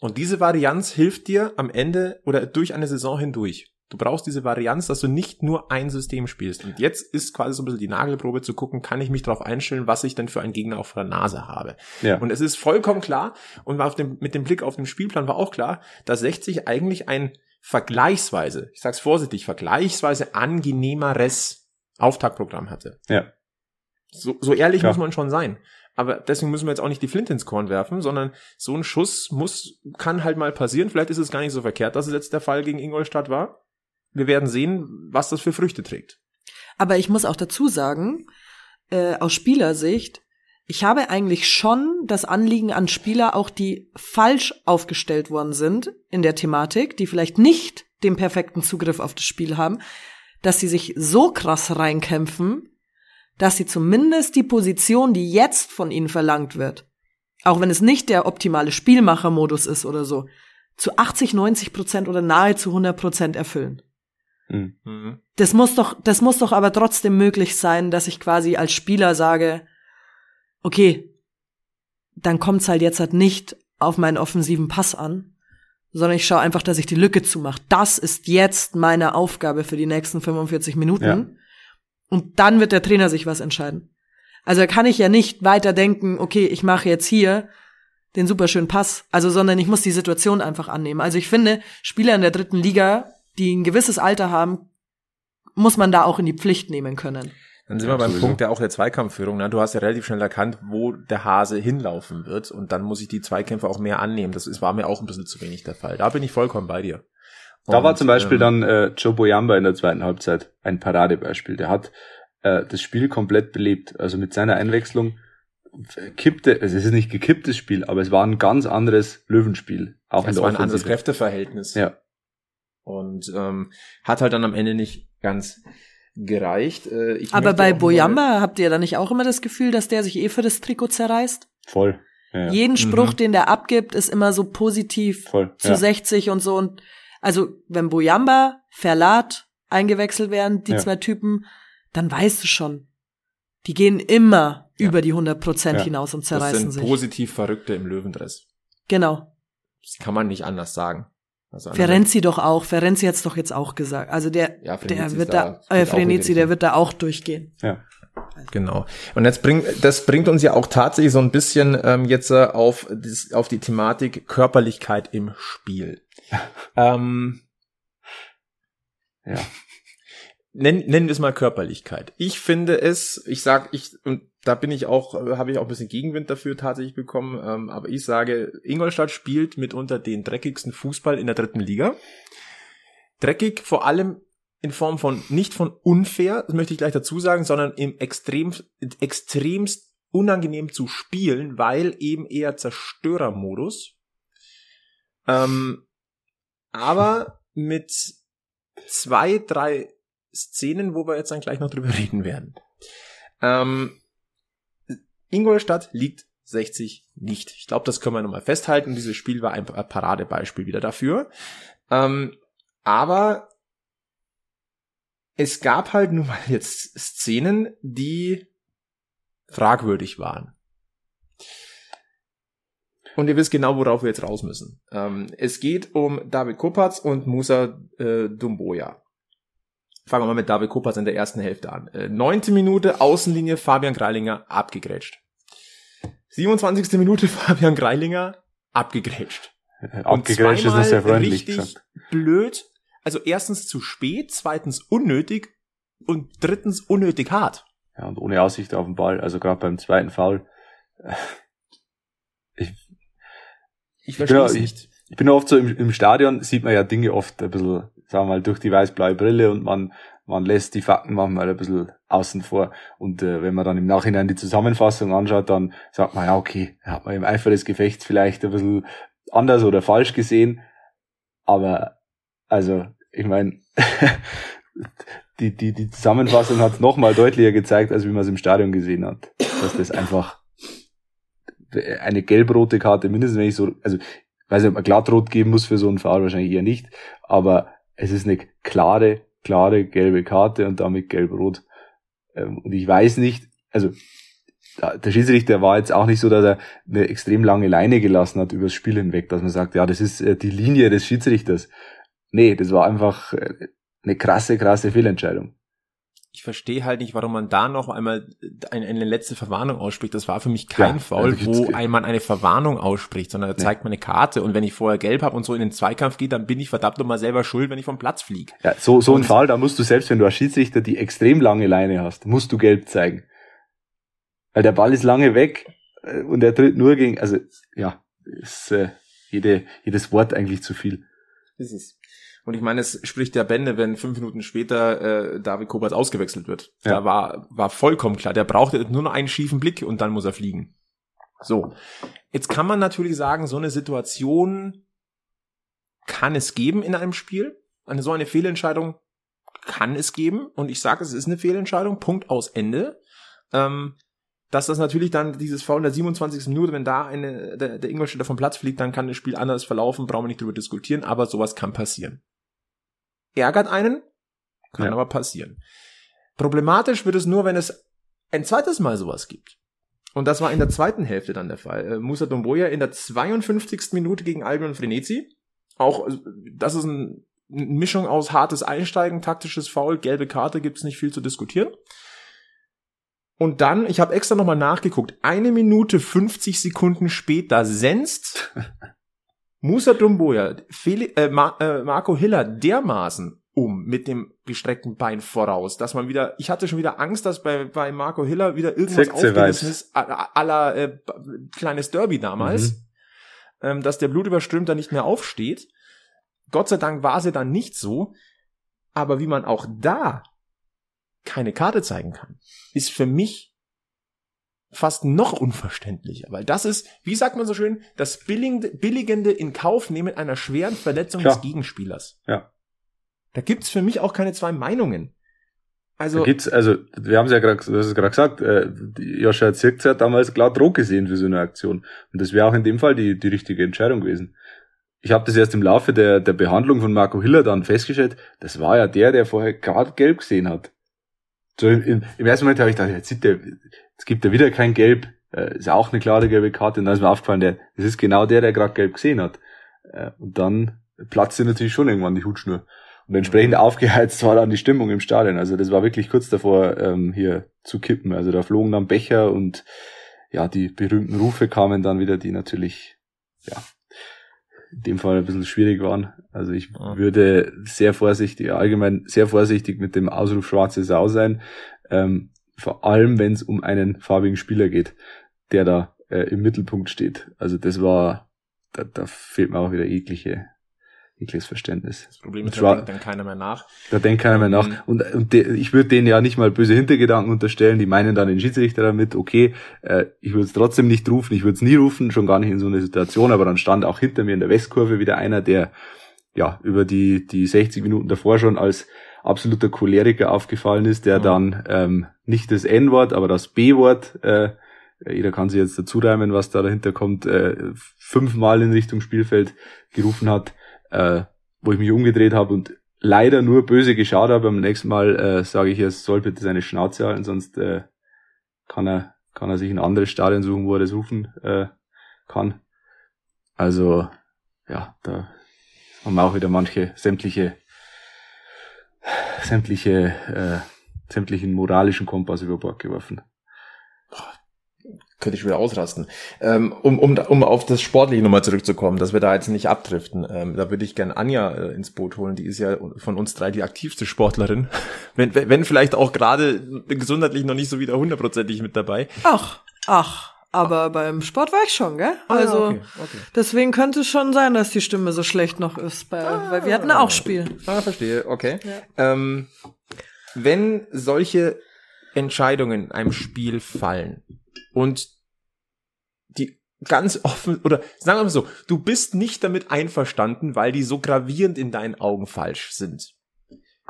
Und diese Varianz hilft dir am Ende oder durch eine Saison hindurch. Du brauchst diese Varianz, dass du nicht nur ein System spielst. Und jetzt ist quasi so ein bisschen die Nagelprobe zu gucken, kann ich mich darauf einstellen, was ich denn für einen Gegner auf der Nase habe. ja. Und es ist vollkommen klar, und dem, mit dem Blick auf den Spielplan war auch klar, dass 60 eigentlich ein vergleichsweise, ich sag's vorsichtig, vergleichsweise angenehmeres Auftaktprogramm hatte. Ja. So, so ehrlich Klar. muss man schon sein. aber deswegen müssen wir jetzt auch nicht die Flinte ins Korn werfen, sondern so ein Schuss muss, kann halt mal passieren. Vielleicht ist es gar nicht so verkehrt, dass es jetzt der Fall gegen Ingolstadt war. Wir werden sehen, was das für Früchte trägt. Aber ich muss auch dazu sagen, äh, aus Spielersicht, ich habe eigentlich schon das Anliegen an Spieler, auch die falsch aufgestellt worden sind in der Thematik, die vielleicht nicht den perfekten Zugriff auf das Spiel haben, dass sie sich so krass reinkämpfen, dass sie zumindest die Position, die jetzt von ihnen verlangt wird, auch wenn es nicht der optimale Spielmachermodus ist oder so, zu 80, 90 Prozent oder nahezu 100 Prozent erfüllen. Mhm. Das muss doch, das muss doch aber trotzdem möglich sein, dass ich quasi als Spieler sage, okay, dann kommt's halt jetzt halt nicht auf meinen offensiven Pass an, sondern ich schaue einfach, dass ich die Lücke zumache. Das ist jetzt meine Aufgabe für die nächsten 45 Minuten. Ja. Und dann wird der Trainer sich was entscheiden. Also kann ich ja nicht weiter denken, okay, ich mache jetzt hier den superschönen Pass, also sondern ich muss die Situation einfach annehmen. Also ich finde, Spieler in der dritten Liga, die ein gewisses Alter haben, muss man da auch in die Pflicht nehmen können. Dann sind ja, wir beim sowieso. Punkt der auch der Zweikampfführung. Ne? Du hast ja relativ schnell erkannt, wo der Hase hinlaufen wird und dann muss ich die Zweikämpfe auch mehr annehmen. Das ist, war mir auch ein bisschen zu wenig der Fall. Da bin ich vollkommen bei dir. Da war zum Beispiel ähm, dann äh, Joe Boyamba in der zweiten Halbzeit ein Paradebeispiel. Der hat äh, das Spiel komplett belebt. Also mit seiner Einwechslung kippte, also es ist nicht gekipptes Spiel, aber es war ein ganz anderes Löwenspiel. Auch ja, in es der war ein anderes Kräfteverhältnis. Ja. Und ähm, hat halt dann am Ende nicht ganz gereicht. Äh, aber bei Boyamba habt ihr da nicht auch immer das Gefühl, dass der sich eh für das Trikot zerreißt? Voll. Ja. Jeden Spruch, mhm. den der abgibt, ist immer so positiv Voll. zu ja. 60 und so. Und also wenn Boyamba, Verlat eingewechselt werden, die ja. zwei Typen, dann weißt du schon, die gehen immer ja. über die 100 Prozent ja. hinaus und zerreißen sich. Das sind sich. positiv Verrückte im Löwendress. Genau. Das kann man nicht anders sagen. Also Ferenzi doch auch. Ferenzi hat's doch jetzt auch gesagt. Also der, ja, der wird da, da äh, Frenetzi, der wird da auch durchgehen. Ja. Genau. Und jetzt bringt, das bringt uns ja auch tatsächlich so ein bisschen ähm, jetzt äh, auf, das, auf die Thematik Körperlichkeit im Spiel. ähm, ja. Nenn, nennen wir es mal Körperlichkeit. Ich finde es, ich sag, ich, und da bin ich auch, habe ich auch ein bisschen Gegenwind dafür tatsächlich bekommen, ähm, aber ich sage, Ingolstadt spielt mitunter den dreckigsten Fußball in der dritten Liga. Dreckig vor allem in Form von, nicht von unfair, das möchte ich gleich dazu sagen, sondern im extrem, extremst unangenehm zu spielen, weil eben eher Zerstörermodus. Ähm, aber mit zwei, drei Szenen, wo wir jetzt dann gleich noch drüber reden werden. Ähm, Ingolstadt liegt 60 nicht. Ich glaube, das können wir nochmal festhalten. Dieses Spiel war ein Paradebeispiel wieder dafür. Ähm, aber es gab halt nun mal jetzt Szenen, die fragwürdig waren. Und ihr wisst genau, worauf wir jetzt raus müssen. Ähm, es geht um David Kopatz und Musa äh, Dumboya. Fangen wir mal mit David Kopatz in der ersten Hälfte an. Äh, neunte Minute, Außenlinie, Fabian Greilinger abgegrätscht. 27. Minute, Fabian Greilinger abgegrätscht. Abgegrätscht ist das sehr freundlich richtig gesagt. blöd. Also erstens zu spät, zweitens unnötig und drittens unnötig hart. Ja, und ohne Aussicht auf den Ball. Also gerade beim zweiten Foul. Äh, ich, ich verstehe es nicht. Ich bin oft so im, im Stadion, sieht man ja Dinge oft ein bisschen sagen wir mal, durch die weiß-blaue Brille und man, man lässt die Fakten manchmal ein bisschen außen vor. Und äh, wenn man dann im Nachhinein die Zusammenfassung anschaut, dann sagt man, ja, okay, hat man im Eifer des Gefechts vielleicht ein bisschen anders oder falsch gesehen. Aber, also, ich meine, die, die, die Zusammenfassung hat es nochmal deutlicher gezeigt, als wie man es im Stadion gesehen hat. Dass das einfach eine gelb-rote Karte, mindestens wenn ich so, also weiß nicht, ob man glattrot geben muss für so einen Fall, wahrscheinlich eher nicht, aber es ist eine klare, klare gelbe Karte und damit gelb-rot. Ähm, und ich weiß nicht, also der Schiedsrichter war jetzt auch nicht so, dass er eine extrem lange Leine gelassen hat übers Spiel hinweg, dass man sagt, ja, das ist äh, die Linie des Schiedsrichters. Nee, das war einfach äh, eine krasse, krasse Fehlentscheidung ich verstehe halt nicht, warum man da noch einmal eine, eine letzte Verwarnung ausspricht. Das war für mich kein ja, Foul, also wo man eine Verwarnung ausspricht, sondern er zeigt nee. mir eine Karte und wenn ich vorher gelb habe und so in den Zweikampf gehe, dann bin ich verdammt nochmal selber schuld, wenn ich vom Platz fliege. Ja, so, so ein Fall, da musst du selbst, wenn du als Schiedsrichter die extrem lange Leine hast, musst du gelb zeigen. Weil der Ball ist lange weg Äh, und er tritt nur gegen, also ja, ist äh, jede, jedes Wort eigentlich zu viel. Das ist. Und ich meine, es spricht der Bände, wenn fünf Minuten später äh, David Kobert ausgewechselt wird. Ja. Da war, war vollkommen klar, der brauchte nur noch einen schiefen Blick und dann muss er fliegen. So. Jetzt kann man natürlich sagen, so eine Situation kann es geben in einem Spiel. Eine so eine Fehlentscheidung kann es geben. Und ich sage, es ist eine Fehlentscheidung. Punkt aus Ende. Ähm, dass das natürlich dann dieses Foul in der 27. Minute, wenn da eine, der, der Ingolstädter vom Platz fliegt, dann kann das Spiel anders verlaufen, brauchen wir nicht drüber diskutieren, aber sowas kann passieren. Ärgert einen, kann ja. aber passieren. Problematisch wird es nur, wenn es ein zweites Mal sowas gibt. Und das war in der zweiten Hälfte dann der Fall. Äh, Musa Domboya in der 52. Minute gegen Albion Frenetzi. Auch, äh, das ist ein, eine Mischung aus hartes Einsteigen, taktisches Foul, gelbe Karte, gibt's nicht viel zu diskutieren. Und dann, ich habe extra nochmal nachgeguckt, eine Minute 50 Sekunden später senzt Musa Dumboya Feli äh, Mar äh, Marco Hiller dermaßen um mit dem gestreckten Bein voraus, dass man wieder, ich hatte schon wieder Angst, dass bei, bei Marco Hiller wieder irgendwas aufgerissen ist, aller äh, kleines Derby damals, mhm. ähm, dass der Blutüberströmter nicht mehr aufsteht. Gott sei Dank war sie dann nicht so, aber wie man auch da keine Karte zeigen kann, ist für mich fast noch unverständlicher, weil das ist, wie sagt man so schön, das billigende, billigende in Kauf nehmen einer schweren Verletzung Klar. des Gegenspielers. Ja. Da gibt's für mich auch keine zwei Meinungen. Also da gibt's, also wir haben es ja gerade, gesagt, äh, Joscha Zirkz hat damals klar Druck gesehen für so eine Aktion und das wäre auch in dem Fall die die richtige Entscheidung gewesen. Ich habe das erst im Laufe der der Behandlung von Marco Hiller dann festgestellt, das war ja der, der vorher gerade gelb gesehen hat. So im, im ersten Moment habe ich gedacht, jetzt, sieht der, jetzt gibt er wieder kein Gelb, äh, ist auch eine klare gelbe Karte. Und dann ist mir aufgefallen, der, das ist genau der, der gerade gelb gesehen hat. Äh, und dann platzte natürlich schon irgendwann die Hutschnur. Und entsprechend aufgeheizt war dann die Stimmung im Stadion. Also das war wirklich kurz davor, ähm, hier zu kippen. Also da flogen dann Becher und ja, die berühmten Rufe kamen dann wieder, die natürlich, ja, in dem Fall ein bisschen schwierig waren. Also ich ja. würde sehr vorsichtig, allgemein sehr vorsichtig mit dem Ausruf schwarze Sau sein. Ähm, vor allem, wenn es um einen farbigen Spieler geht, der da äh, im Mittelpunkt steht. Also das war, da, da fehlt mir auch wieder jegliche ekliges Verständnis. Das Problem ist, da denkt dann keiner mehr nach. Da denkt keiner mehr nach. Ähm, und, und de, ich würde denen ja nicht mal böse Hintergedanken unterstellen. Die meinen dann den Schiedsrichter damit, okay, äh, ich würde es trotzdem nicht rufen, ich würde es nie rufen, schon gar nicht in so einer Situation. Aber dann stand auch hinter mir in der Westkurve wieder einer, der ja über die, die 60 Minuten davor schon als absoluter Choleriker aufgefallen ist, der mhm. dann ähm, nicht das N-Wort, aber das B-Wort äh, jeder kann sich jetzt dazu reimen, was da dahinter kommt, äh, fünfmal in Richtung Spielfeld gerufen hat äh, wo ich mich umgedreht habe und leider nur böse geschaut habe. Beim nächsten Mal äh, sage ich, er soll bitte seine Schnauze halten, sonst äh, kann er kann er sich ein anderes Stadion suchen, wo er das rufen äh, kann. Also ja, da haben wir auch wieder manche sämtliche sämtliche äh, sämtlichen moralischen Kompass über Bord geworfen könnte ich wieder ausrasten. Ähm, um, um, um auf das Sportliche nochmal zurückzukommen, dass wir da jetzt nicht abdriften, ähm, da würde ich gern Anja äh, ins Boot holen. Die ist ja von uns drei die aktivste Sportlerin. wenn, wenn vielleicht auch gerade gesundheitlich noch nicht so wieder hundertprozentig mit dabei. Ach, ach. Aber beim Sport war ich schon, gell? Ah, also okay, okay. deswegen könnte es schon sein, dass die Stimme so schlecht noch ist, bei, ah, weil wir hatten auch Spiel. Ah, verstehe, okay. Ja. Ähm, wenn solche Entscheidungen in einem Spiel fallen, und die ganz offen, oder sagen wir mal so, du bist nicht damit einverstanden, weil die so gravierend in deinen Augen falsch sind.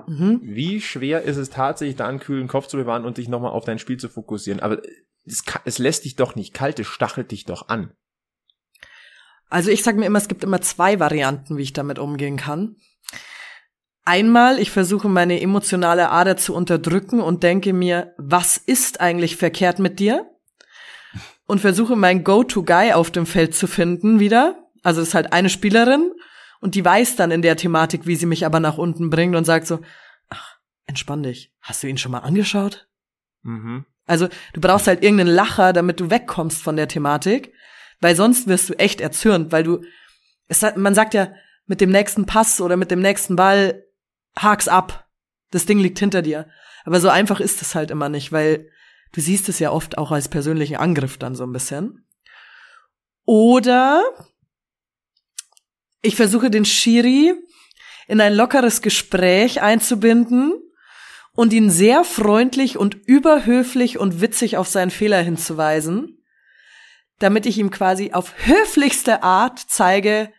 Mhm. Wie schwer ist es tatsächlich, da einen kühlen Kopf zu bewahren und dich nochmal auf dein Spiel zu fokussieren? Aber es, es lässt dich doch nicht kalt, es stachelt dich doch an. Also ich sag mir immer, es gibt immer zwei Varianten, wie ich damit umgehen kann. Einmal, ich versuche meine emotionale Ader zu unterdrücken und denke mir, was ist eigentlich verkehrt mit dir? und versuche mein Go-to-Guy auf dem Feld zu finden wieder. Also es ist halt eine Spielerin und die weiß dann in der Thematik, wie sie mich aber nach unten bringt und sagt so, ach, entspann dich. Hast du ihn schon mal angeschaut? Mhm. Also du brauchst halt irgendeinen Lacher, damit du wegkommst von der Thematik, weil sonst wirst du echt erzürnt, weil du, es, man sagt ja, mit dem nächsten Pass oder mit dem nächsten Ball hak's ab. Das Ding liegt hinter dir. Aber so einfach ist es halt immer nicht, weil Du siehst es ja oft auch als persönlichen Angriff dann so ein bisschen. Oder ich versuche den Schiri in ein lockeres Gespräch einzubinden und ihn sehr freundlich und überhöflich und witzig auf seinen Fehler hinzuweisen, damit ich ihm quasi auf höflichste Art zeige,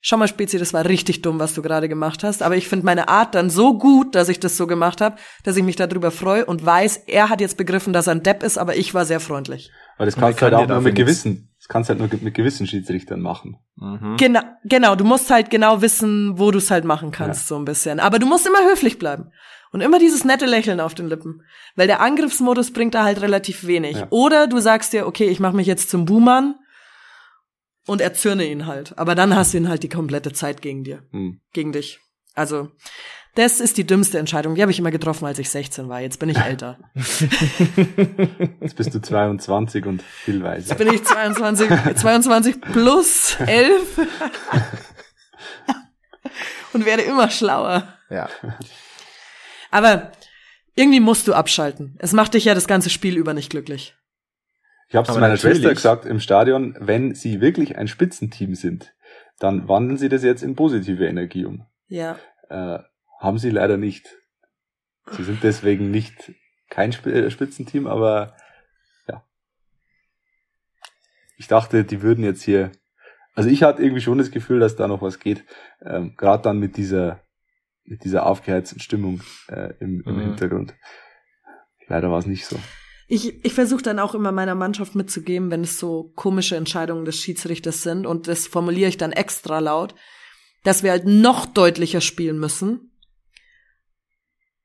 schau mal Spezi, das war richtig dumm, was du gerade gemacht hast, aber ich finde meine Art dann so gut, dass ich das so gemacht habe, dass ich mich darüber freue und weiß, er hat jetzt begriffen, dass er ein Depp ist, aber ich war sehr freundlich. Aber das kannst du halt auch nur mit gewissen, das kannst halt nur mit gewissen Schiedsrichtern machen. Mhm. Genau, genau, du musst halt genau wissen, wo du es halt machen kannst, ja. so ein bisschen. Aber du musst immer höflich bleiben. Und immer dieses nette Lächeln auf den Lippen. Weil der Angriffsmodus bringt da halt relativ wenig. Ja. Oder du sagst dir, okay, ich mache mich jetzt zum Buhmann und erzürne ihn halt. Aber dann hast du ihn halt die komplette Zeit gegen dir. Hm. Gegen dich. Also, das ist die dümmste Entscheidung. Die habe ich immer getroffen, als ich 16 war. Jetzt bin ich älter. Jetzt bist du 22 und viel weiser. Jetzt bin ich 22, 22 plus 11. und werde immer schlauer. Ja. Aber irgendwie musst du abschalten. Es macht dich ja das ganze Spiel über nicht glücklich. Ich habe zu meiner Schwester gesagt im Stadion, wenn sie wirklich ein Spitzenteam sind, dann wandeln sie das jetzt in positive Energie um. Ja. Äh, haben sie leider nicht. Sie sind deswegen nicht kein äh, Spitzenteam, aber ja. Ich dachte, die würden jetzt hier. Also ich hatte irgendwie schon das Gefühl, dass da noch was geht. Ähm, Gerade dann mit dieser mit dieser aufgeheizten Stimmung äh, im, im mhm. Hintergrund. Leider war es nicht so. Ich, ich versuche dann auch immer meiner Mannschaft mitzugeben, wenn es so komische Entscheidungen des Schiedsrichters sind, und das formuliere ich dann extra laut, dass wir halt noch deutlicher spielen müssen,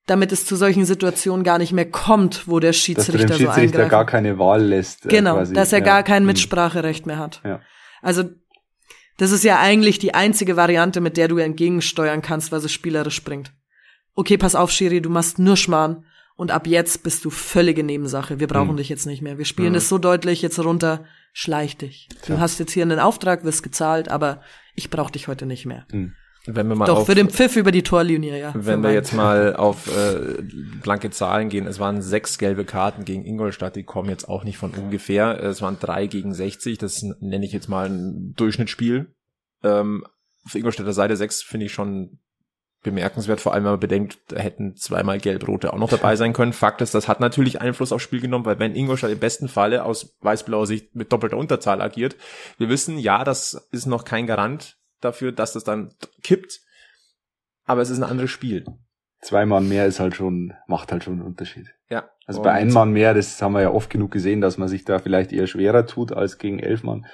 damit es zu solchen Situationen gar nicht mehr kommt, wo der Schiedsrichter, dass der Schiedsrichter so eingreift. gar keine Wahl lässt. Äh, genau, quasi. dass er ja. gar kein mhm. Mitspracherecht mehr hat. Ja. Also das ist ja eigentlich die einzige Variante, mit der du entgegensteuern kannst, was es spielerisch bringt. Okay, pass auf, Schiri, du machst nur Schmarrn und ab jetzt bist du völlige Nebensache. Wir brauchen mhm. dich jetzt nicht mehr. Wir spielen mhm. so deutlich jetzt runter. Schleich dich. Du ja. hast jetzt hier einen Auftrag, wirst gezahlt, aber ich brauche dich heute nicht mehr. Mhm. Wenn wir mal Doch, auf, für den Pfiff über die Torlinie, ja. Wenn wir jetzt mal auf äh, blanke Zahlen gehen, es waren sechs gelbe Karten gegen Ingolstadt, die kommen jetzt auch nicht von ungefähr. Es waren drei gegen 60, das nenne ich jetzt mal ein Durchschnittsspiel. Ähm, auf Ingolstädter Seite sechs finde ich schon bemerkenswert, vor allem wenn man bedenkt, da hätten zweimal Gelb-Rote auch noch dabei sein können. Fakt ist, das hat natürlich Einfluss aufs Spiel genommen, weil wenn Ingolstadt im besten Falle aus weiß-blauer Sicht mit doppelter Unterzahl agiert, wir wissen, ja, das ist noch kein Garant dafür, dass das dann kippt, aber es ist ein anderes Spiel. Zwei Mann mehr ist halt schon, macht halt schon einen Unterschied. Ja. Also bei einem Mann mehr, das haben wir ja oft genug gesehen, dass man sich da vielleicht eher schwerer tut als gegen elf Mann.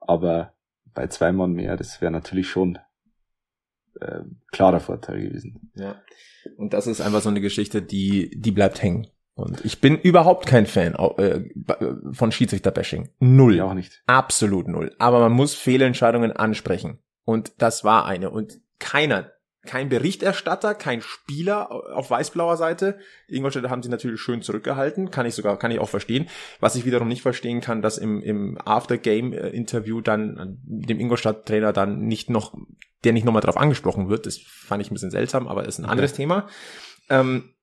Aber bei zwei Mann mehr, das wäre natürlich schon äh, klarer Vorteil gewesen. Ja. Und das ist einfach so eine Geschichte, die, die bleibt hängen. Und ich bin überhaupt kein Fan äh, von Schiedsrichter-Bashing. Null. Ich auch nicht. Absolut null. Aber man muss Fehlentscheidungen ansprechen. Und das war eine. Und keiner, kein Berichterstatter, kein Spieler auf weiß-blauer Seite. Die Ingolstädter haben sie natürlich schön zurückgehalten. Kann ich sogar, kann ich auch verstehen. Was ich wiederum nicht verstehen kann, dass im, im After-Game-Interview dann dem Ingolstadt-Trainer dann nicht noch, der nicht nochmal drauf angesprochen wird. Das fand ich ein bisschen seltsam, aber ist ein anderes okay. Thema. Ähm,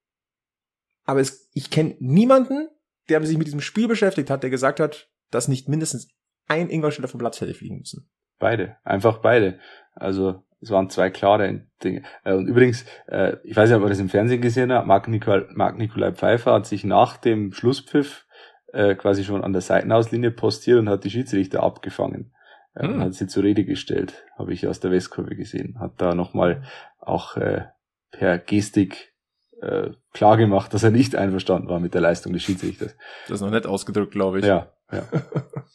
aber es, ich kenne niemanden, der sich mit diesem Spiel beschäftigt hat, der gesagt hat, dass nicht mindestens ein Ingolstädter vom Platz hätte fliegen müssen. Beide, einfach beide. Also es waren zwei klare Dinge. Äh, und übrigens, äh, ich weiß nicht, ob ihr das im Fernsehen gesehen habt, Marc, Nikol Marc Nikolai Pfeiffer hat sich nach dem Schlusspfiff äh, quasi schon an der Seitenauslinie postiert und hat die Schiedsrichter abgefangen. Hm. Hat sie zur Rede gestellt, habe ich aus der Westkurve gesehen. Hat da nochmal auch per Gestik äh, klar gemacht, dass er nicht einverstanden war mit der Leistung des Schiedsrichters. Das ist noch nett ausgedrückt, glaube ich. Ja, ja.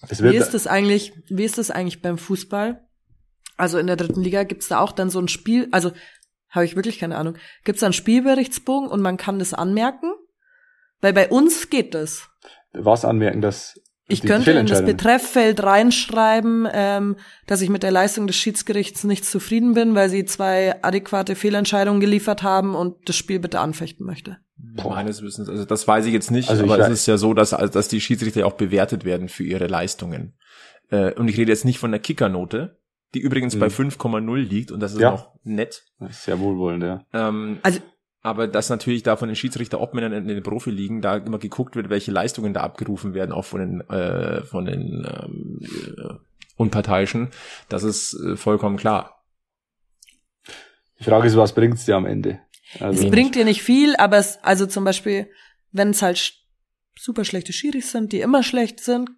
wie ist das eigentlich, wie ist das eigentlich beim Fußball? Also in der dritten Liga gibt's da auch dann so ein Spiel, also habe ich wirklich keine Ahnung. Gibt's da einen Spielberichtsbogen und man kann das anmerken? Weil bei uns geht das. Was anmerken, dass ich könnte in das Betrefffeld reinschreiben, ähm, dass ich mit der Leistung des Schiedsgerichts nicht zufrieden bin, weil sie zwei adäquate Fehlentscheidungen geliefert haben und das Spiel bitte anfechten möchte. Boah. Meines Wissens, also das weiß ich jetzt nicht, also aber es ist ja so, dass, also, dass die Schiedsrichter auch bewertet werden für ihre Leistungen. Äh, und ich rede jetzt nicht von der Kickernote, die übrigens mhm. bei 5,0 liegt und das ist ja. noch nett. Das ist sehr wohlwollend, ja. Ähm, also aber dass natürlich da von den Schiedsrichterobmännern in den Profiligen da immer geguckt wird, welche Leistungen da abgerufen werden, auch von den, äh, von den ähm, äh, Unparteiischen, das ist äh, vollkommen klar. Die Frage ist, was bringt's dir am Ende? Also es bringt dir nicht viel, aber es, also zum Beispiel, wenn es halt super schlechte Schiris sind, die immer schlecht sind,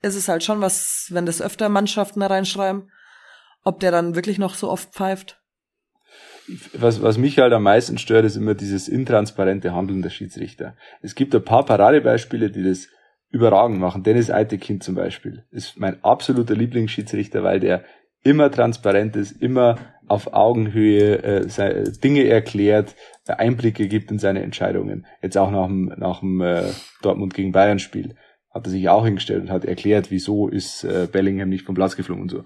ist es halt schon was, wenn das öfter Mannschaften da reinschreiben, ob der dann wirklich noch so oft pfeift was, was mich halt am meisten stört, ist immer dieses intransparente Handeln der Schiedsrichter. Es gibt ein paar Paradebeispiele, die das überragend machen. Dennis Eitekind zum Beispiel ist mein absoluter Lieblingsschiedsrichter, weil der immer transparent ist, immer auf Augenhöhe äh, Dinge erklärt, äh, Einblicke gibt in seine Entscheidungen. Jetzt auch nach dem, nach dem äh, Dortmund gegen Bayern Spiel hat er sich auch hingestellt und hat erklärt, wieso ist äh, Bellingham nicht vom Platz geflogen und so.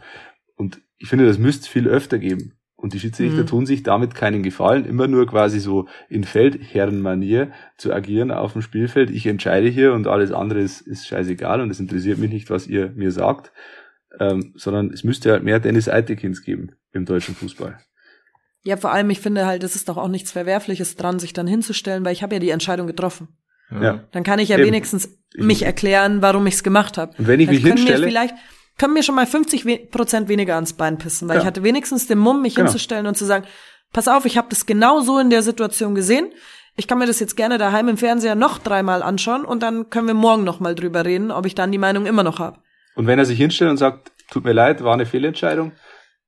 Und ich finde, das müsste es viel öfter geben. Und die Schiedsrichter mhm. tun sich damit keinen Gefallen, immer nur quasi so in Feldherrenmanier zu agieren auf dem Spielfeld. Ich entscheide hier und alles andere ist, ist scheißegal und es interessiert mich nicht, was ihr mir sagt, ähm, sondern es müsste halt mehr Dennis Eitekins geben im deutschen Fußball. Ja, vor allem, ich finde halt, es ist doch auch nichts Verwerfliches dran, sich dann hinzustellen, weil ich habe ja die Entscheidung getroffen. Ja. Dann kann ich ja Eben. wenigstens mich erklären, warum ich es gemacht habe. Und wenn ich dann mich hinstelle, vielleicht können mir schon mal 50 Prozent weniger ans Bein pissen, weil ja. ich hatte wenigstens den Mumm, mich genau. hinzustellen und zu sagen, pass auf, ich habe das genau so in der Situation gesehen. Ich kann mir das jetzt gerne daheim im Fernseher noch dreimal anschauen und dann können wir morgen noch mal drüber reden, ob ich dann die Meinung immer noch habe. Und wenn er sich hinstellt und sagt, tut mir leid, war eine Fehlentscheidung,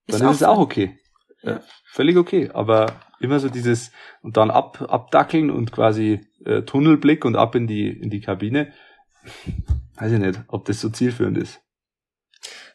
dann ist, ist es auch okay. Ja. völlig okay. Aber immer so dieses und dann ab abdackeln und quasi äh, Tunnelblick und ab in die in die Kabine. Weiß ich nicht, ob das so zielführend ist.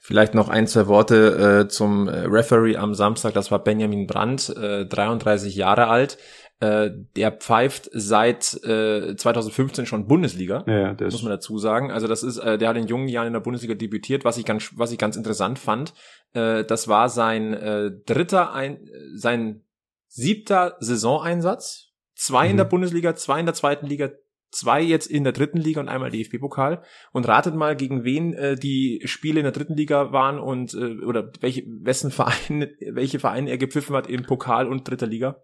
Vielleicht noch ein, zwei Worte äh, zum äh, Referee am Samstag. Das war Benjamin Brandt, äh, 33 Jahre alt. Äh, der pfeift seit äh, 2015 schon Bundesliga, ja, das muss man dazu sagen. Also das ist, äh, der hat in jungen Jahren in der Bundesliga debütiert, was ich ganz, was ich ganz interessant fand. Äh, das war sein äh, dritter, ein, sein siebter Saisoneinsatz, zwei mhm. in der Bundesliga, zwei in der zweiten Liga, zwei jetzt in der dritten Liga und einmal DFB-Pokal. Und ratet mal, gegen wen äh, die Spiele in der dritten Liga waren und äh, oder welche, wessen Verein, welche Vereine er gepfiffen hat im Pokal und dritter Liga.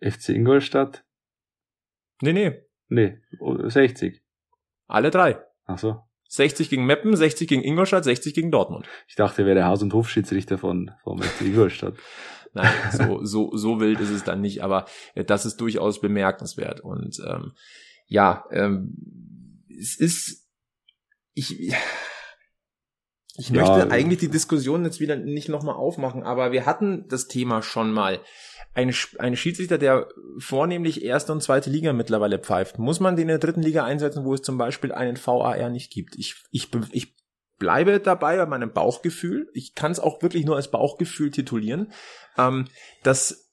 FC Ingolstadt? Nee, nee. Nee, 60. Alle drei. Ach so. 60 gegen Meppen, 60 gegen Ingolstadt, 60 gegen Dortmund. Ich dachte, er wäre der Haus- und Hofschiedsrichter von, vom FC Ingolstadt. Nein, so, so, so wild ist es dann nicht, aber äh, das ist durchaus bemerkenswert. Und ähm, ja, ähm, es ist, ich, ich möchte ja, eigentlich die Diskussion jetzt wieder nicht nochmal aufmachen, aber wir hatten das Thema schon mal. Ein, ein Schiedsrichter, der vornehmlich erste und zweite Liga mittlerweile pfeift, muss man den in der dritten Liga einsetzen, wo es zum Beispiel einen VAR nicht gibt? Ich, ich, ich bleibe dabei bei meinem Bauchgefühl. Ich kann es auch wirklich nur als Bauchgefühl titulieren, ähm, dass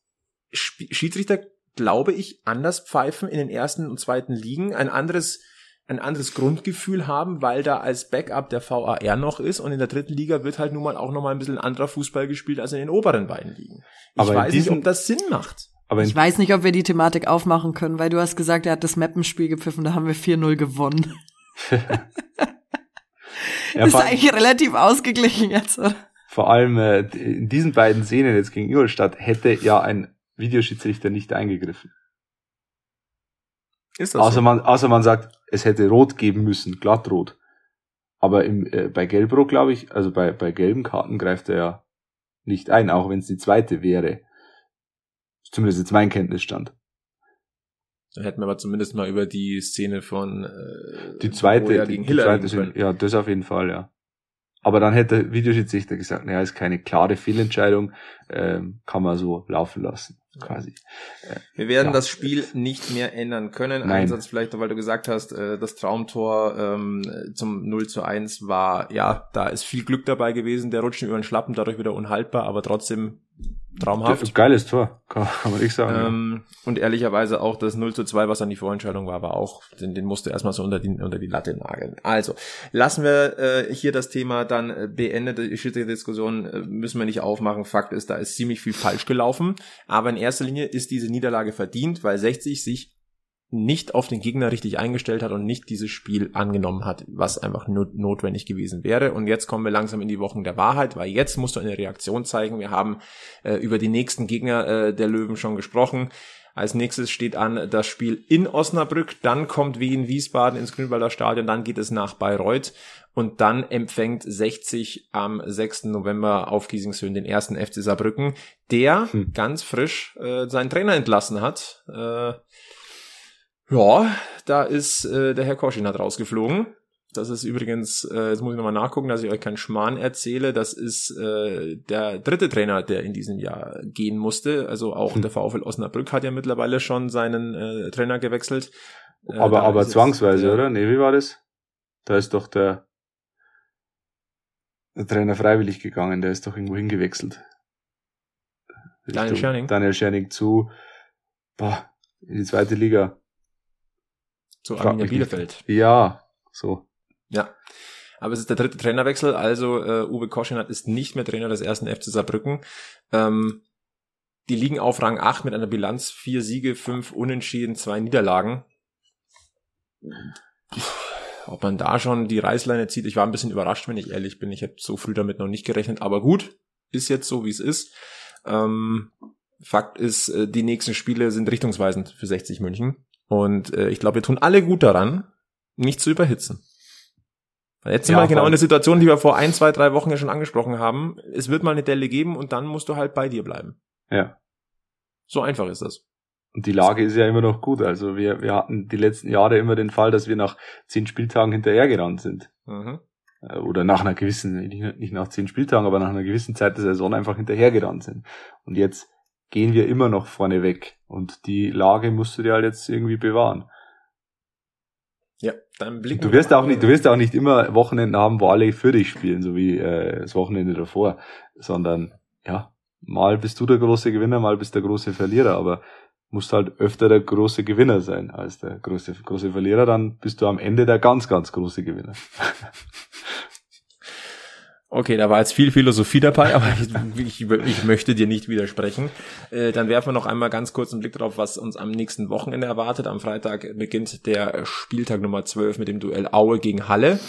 Schiedsrichter glaube ich, anders pfeifen in den ersten und zweiten Ligen, ein anderes ein anderes Grundgefühl haben, weil da als Backup der VAR noch ist und in der dritten Liga wird halt nun mal auch noch mal ein bisschen anderer Fußball gespielt als in den oberen beiden Ligen. Ich aber weiß nicht, ob das Sinn macht. Aber ich weiß nicht, ob wir die Thematik aufmachen können, weil du hast gesagt, er hat das Mappenspiel gepfiffen, da haben wir 4-0 gewonnen. ja, ist eigentlich relativ ausgeglichen jetzt, oder? Vor allem äh, in diesen beiden Szenen jetzt gegen Ingolstadt hätte ja ein Videoschiedsrichter nicht eingegriffen. Ist das außer, so? man, außer man sagt, es hätte rot geben müssen, glattrot. Aber im, äh, bei Gelbrot, glaube ich, also bei, bei gelben Karten greift er ja nicht ein, auch wenn es die zweite wäre. Zumindest jetzt mein Kenntnisstand. Da hätten wir aber zumindest mal über die Szene von äh, die zweite, die, die zweite Szene, ja, das auf jeden Fall, ja. Aber dann hätte der Videoschiedsrichter gesagt, naja, ist keine klare Fehlentscheidung, ähm, kann man so laufen lassen quasi. Wir werden ja. das Spiel nicht mehr ändern können. Nein. Einsatz vielleicht, weil du gesagt hast, äh, das Traumtor ähm, zum 0 zu 1 war, ja, da ist viel Glück dabei gewesen, der rutscht über den Schlappen, dadurch wieder unhaltbar, aber trotzdem traumhaft. Geiles Tor, kann, man nicht sagen. Ähm, ja. Und ehrlicherweise auch das 0 zu 2, was dann die Vorentscheidung war, war auch, den, den musste erstmal so unter die, unter die Latte nageln. Also, lassen wir äh, hier das Thema dann äh, beendet. Die Schiedsrichterdiskussion äh, müssen wir nicht aufmachen. Fakt ist, da ist ziemlich viel falsch gelaufen. Aber in erster Linie ist diese Niederlage verdient, weil 60 sich nicht auf den Gegner richtig eingestellt hat und nicht dieses Spiel angenommen hat, was einfach not notwendig gewesen wäre. Und jetzt kommen wir langsam in die Wochen der Wahrheit, weil jetzt musst du eine Reaktion zeigen. Wir haben äh, über die nächsten Gegner äh, der Löwen schon gesprochen. Als nächstes steht an das Spiel in Osnabrück, dann kommt Wien Wiesbaden ins Grünwalder Stadion, dann geht es nach Bayreuth und dann empfängt 60 am 6. November auf Giesingshöhen den ersten FC Saarbrücken, der hm. ganz frisch äh, seinen Trainer entlassen hat. Äh, ja, da ist äh, der Herr Koschinat rausgeflogen. Das ist übrigens, äh, jetzt muss ich nochmal nachgucken, dass ich euch keinen Schmarrn erzähle. Das ist äh, der dritte Trainer, der in diesem Jahr gehen musste. Also auch hm. der VfL Osnabrück hat ja mittlerweile schon seinen äh, Trainer gewechselt. Äh, aber aber zwangsweise, jetzt, oder? Nee, wie war das? Da ist doch der, der Trainer freiwillig gegangen, der ist doch irgendwo hingewechselt. Daniel Scherning? Daniel Scherning zu boah, in die zweite Liga. Zu Arminia Bielefeld. Ja, so. Ja. Aber es ist der dritte Trainerwechsel, also äh, Uwe Koschinat ist nicht mehr Trainer des ersten FC Saarbrücken. Ähm, die liegen auf Rang 8 mit einer Bilanz vier Siege, fünf Unentschieden, zwei Niederlagen. Ob man da schon die Reißleine zieht, ich war ein bisschen überrascht, wenn ich ehrlich bin. Ich hätte so früh damit noch nicht gerechnet, aber gut, ist jetzt so, wie es ist. Ähm, Fakt ist, äh, die nächsten Spiele sind richtungsweisend für 60 München. Und äh, ich glaube, wir tun alle gut daran, nicht zu überhitzen. Jetzt sind ja, wir genau in der Situation, die wir vor ein, zwei, drei Wochen ja schon angesprochen haben. Es wird mal eine Delle geben und dann musst du halt bei dir bleiben. Ja. So einfach ist das. Und die Lage ist ja immer noch gut. Also wir, wir hatten die letzten Jahre immer den Fall, dass wir nach zehn Spieltagen hinterhergerannt sind. Mhm. Äh, oder nach einer gewissen, nicht nach zehn Spieltagen, aber nach einer gewissen Zeit der Saison einfach hinterhergerannt sind. Und jetzt gehen wir immer noch vorne weg. Und die Lage musst du dir halt jetzt irgendwie bewahren. Ja, dann blicken du wirst auch nicht, du wirst auch nicht immer Wochenenden haben, wo alle für dich spielen, so wie äh, das Wochenende davor, sondern ja, mal bist du der große Gewinner, mal bist der große Verlierer, aber musst halt öfter der große Gewinner sein als der große große Verlierer, dann bist du am Ende der ganz ganz große Gewinner. Okay, da war jetzt viel Philosophie dabei, aber ich, ich, ich möchte dir nicht widersprechen. Äh, dann werfen wir noch einmal ganz kurz einen Blick darauf, was uns am nächsten Wochenende erwartet. Am Freitag beginnt der Spieltag Nummer 12 mit dem Duell Aue gegen Halle.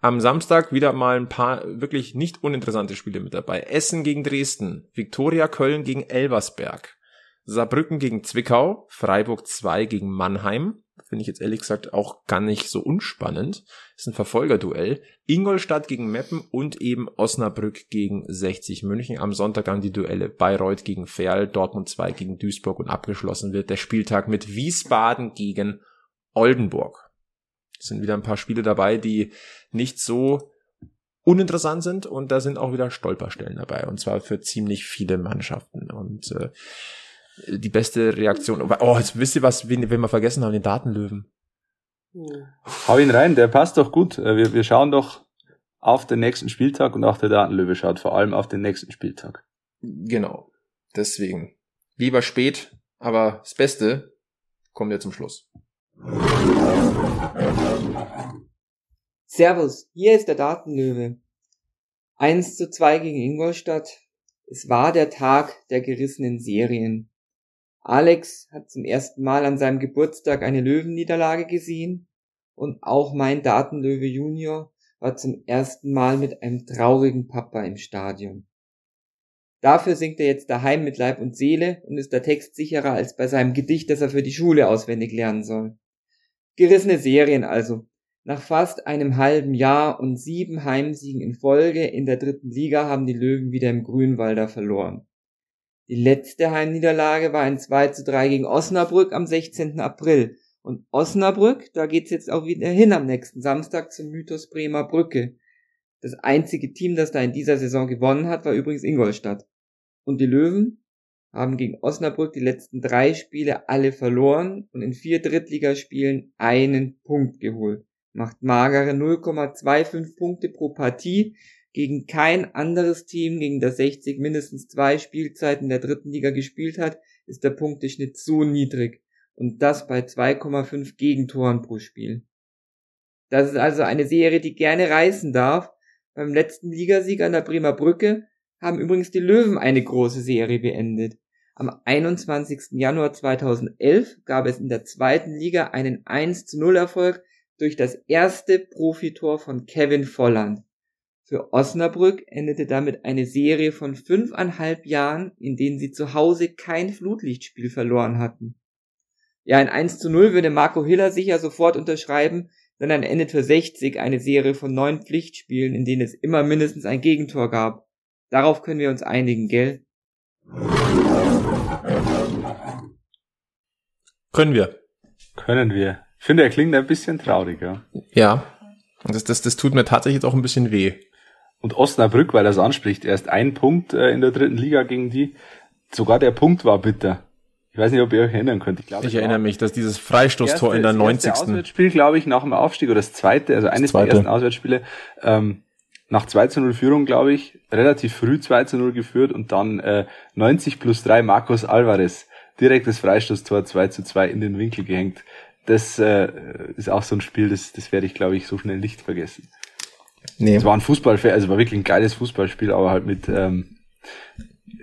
Am Samstag wieder mal ein paar wirklich nicht uninteressante Spiele mit dabei. Essen gegen Dresden, Viktoria Köln gegen Elversberg, Saarbrücken gegen Zwickau, Freiburg 2 gegen Mannheim, finde ich jetzt ehrlich gesagt auch gar nicht so unspannend. ist ein Verfolgerduell. Ingolstadt gegen Meppen und eben Osnabrück gegen 60 München. Am Sonntag dann die Duelle Bayreuth gegen Ferl, Dortmund 2 gegen Duisburg und abgeschlossen wird der Spieltag mit Wiesbaden gegen Oldenburg. Es sind wieder ein paar Spiele dabei, die nicht so uninteressant sind und da sind auch wieder Stolperstellen dabei und zwar für ziemlich viele Mannschaften und äh, die beste Reaktion. Oh, jetzt wisst ihr was, wen, wen wir vergessen haben, den Datenlöwen. Hau ihn rein, der passt doch gut. Äh, wir, wir schauen doch auf den nächsten Spieltag und auch der Datenlöwe schaut vor allem auf den nächsten Spieltag. Genau. Deswegen. Lieber spät, aber das Beste kommt ja zum Schluss. Servus, hier ist der Datenlöwe. 1 zu 2 gegen Ingolstadt. Es war der Tag der gerissenen Serien. Alex hat zum ersten Mal an seinem Geburtstag eine Löwenniederlage gesehen und auch mein Datenlöwe Junior war zum ersten Mal mit einem traurigen Papa im Stadion. Dafür singt er jetzt daheim mit Leib und Seele und ist der Text sicherer als bei seinem Gedicht, das er für die Schule auswendig lernen soll. Gerissene Serien also. Nach fast einem halben Jahr und sieben Heimsiegen in Folge in der dritten Liga haben die Löwen wieder im Grünwalder verloren. Die letzte Heimniederlage war ein 2 zu 3 gegen Osnabrück am 16. April. Und Osnabrück, da geht's jetzt auch wieder hin am nächsten Samstag zum Mythos Bremer Brücke. Das einzige Team, das da in dieser Saison gewonnen hat, war übrigens Ingolstadt. Und die Löwen haben gegen Osnabrück die letzten drei Spiele alle verloren und in vier Drittligaspielen einen Punkt geholt. Macht magere 0,25 Punkte pro Partie gegen kein anderes Team, gegen das 60 mindestens zwei Spielzeiten der dritten Liga gespielt hat, ist der Punkteschnitt so niedrig. Und das bei 2,5 Gegentoren pro Spiel. Das ist also eine Serie, die gerne reißen darf. Beim letzten Ligasieg an der Bremer Brücke haben übrigens die Löwen eine große Serie beendet. Am 21. Januar 2011 gab es in der zweiten Liga einen 1 zu 0 Erfolg durch das erste Profitor von Kevin Volland. Für Osnabrück endete damit eine Serie von fünfeinhalb Jahren, in denen sie zu Hause kein Flutlichtspiel verloren hatten. Ja, ein 1 zu 0 würde Marco Hiller sicher sofort unterschreiben, denn dann endet für 60 eine Serie von neun Pflichtspielen, in denen es immer mindestens ein Gegentor gab. Darauf können wir uns einigen, gell? Können wir. Können wir. Ich finde, er klingt ein bisschen traurig, ja. Ja. Das, das, das tut mir tatsächlich jetzt auch ein bisschen weh. Und Osnabrück, weil er es anspricht, erst ein Punkt äh, in der dritten Liga gegen die. Sogar der Punkt war bitter. Ich weiß nicht, ob ihr euch erinnern könnt. Ich, glaube, ich erinnere mich, dass dieses Freistoßtor in der 90. Das Auswärtsspiel, glaube ich, nach dem Aufstieg oder das zweite, also eines zweite. der ersten Auswärtsspiele, ähm, nach 2 zu 0 Führung, glaube ich, relativ früh 2 zu 0 geführt und dann äh, 90 plus 3 Marcos Alvarez direkt das Freistoßtor 2 zu 2 in den Winkel gehängt. Das äh, ist auch so ein Spiel, das, das werde ich, glaube ich, so schnell nicht vergessen. Nee. Es war ein Fußball, also war wirklich ein geiles Fußballspiel, aber halt mit ähm,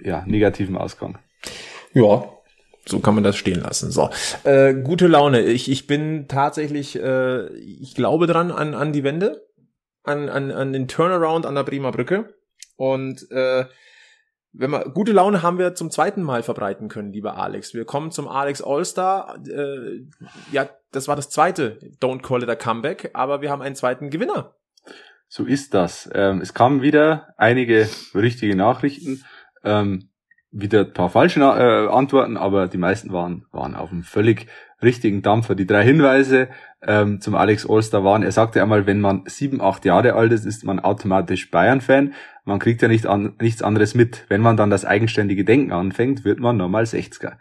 ja, negativem Ausgang. Ja, so kann man das stehen lassen. So, äh, gute Laune. Ich, ich bin tatsächlich, äh, ich glaube dran an, an die Wende, an, an, an den Turnaround an der Bremer Brücke. Und äh, wenn wir gute Laune haben wir zum zweiten Mal verbreiten können, lieber Alex. Wir kommen zum Alex All-Star. Äh, ja, das war das zweite Don't Call It a Comeback, aber wir haben einen zweiten Gewinner. So ist das. Ähm, es kamen wieder einige richtige Nachrichten. Ähm, wieder ein paar falsche äh, Antworten, aber die meisten waren, waren auf einem völlig richtigen Dampfer. Die drei Hinweise ähm, zum Alex Allstar waren, er sagte einmal, wenn man sieben, acht Jahre alt ist, ist man automatisch Bayern-Fan. Man kriegt ja nicht an, nichts anderes mit. Wenn man dann das eigenständige Denken anfängt, wird man normal 60er.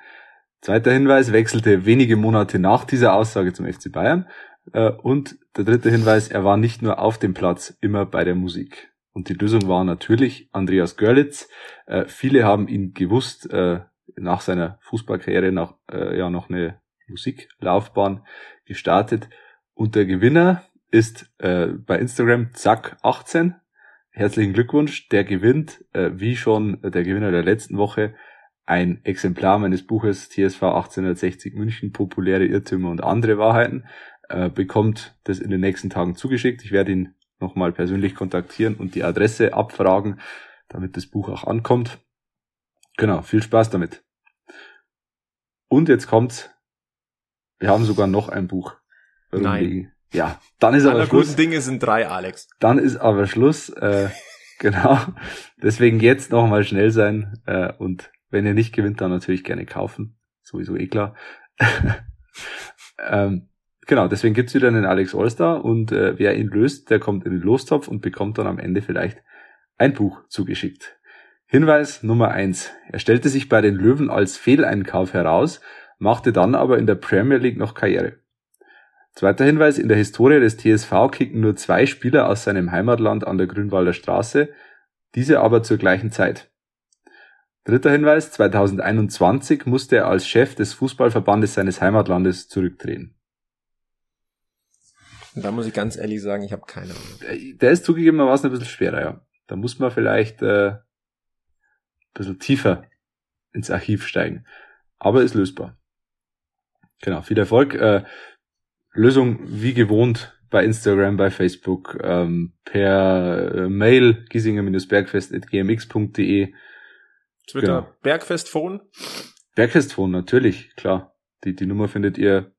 Zweiter Hinweis wechselte wenige Monate nach dieser Aussage zum FC Bayern. Äh, und der dritte Hinweis, er war nicht nur auf dem Platz, immer bei der Musik. Und die Lösung war natürlich Andreas Görlitz. Äh, viele haben ihn gewusst, äh, nach seiner Fußballkarriere nach, ja, noch eine Musiklaufbahn gestartet. Und der Gewinner ist bei Instagram Zack18. Herzlichen Glückwunsch. Der gewinnt, wie schon der Gewinner der letzten Woche, ein Exemplar meines Buches TSV 1860 München, populäre Irrtümer und andere Wahrheiten, äh, bekommt das in den nächsten Tagen zugeschickt. Ich werde ihn nochmal persönlich kontaktieren und die Adresse abfragen, damit das Buch auch ankommt. Genau, viel Spaß damit. Und jetzt kommt's. Wir haben sogar noch ein Buch. Nein. Ja, dann ist aber Schluss. guten Dinge sind drei, Alex. Dann ist aber Schluss. Äh, genau. Deswegen jetzt nochmal schnell sein. Äh, und wenn ihr nicht gewinnt, dann natürlich gerne kaufen. Sowieso eh klar. ähm, genau, deswegen gibt's wieder einen Alex Allstar und äh, wer ihn löst, der kommt in den Lostopf und bekommt dann am Ende vielleicht ein Buch zugeschickt. Hinweis Nummer eins: Er stellte sich bei den Löwen als Fehleinkauf heraus, machte dann aber in der Premier League noch Karriere. Zweiter Hinweis, in der Historie des TSV kicken nur zwei Spieler aus seinem Heimatland an der Grünwalder Straße, diese aber zur gleichen Zeit. Dritter Hinweis, 2021 musste er als Chef des Fußballverbandes seines Heimatlandes zurücktreten. Da muss ich ganz ehrlich sagen, ich habe keine Ahnung. Äh, Der ist zugegebenermaßen ein bisschen schwerer, ja. Da muss man vielleicht äh, ein bisschen tiefer ins Archiv steigen. Aber ist lösbar. Genau, viel Erfolg. Äh, Lösung wie gewohnt bei Instagram, bei Facebook, ähm, per äh, Mail giesinger-bergfest.gmx.de. Twitter, Genau. Bergfestphone. Bergfestphone, natürlich, klar. Die, die Nummer findet ihr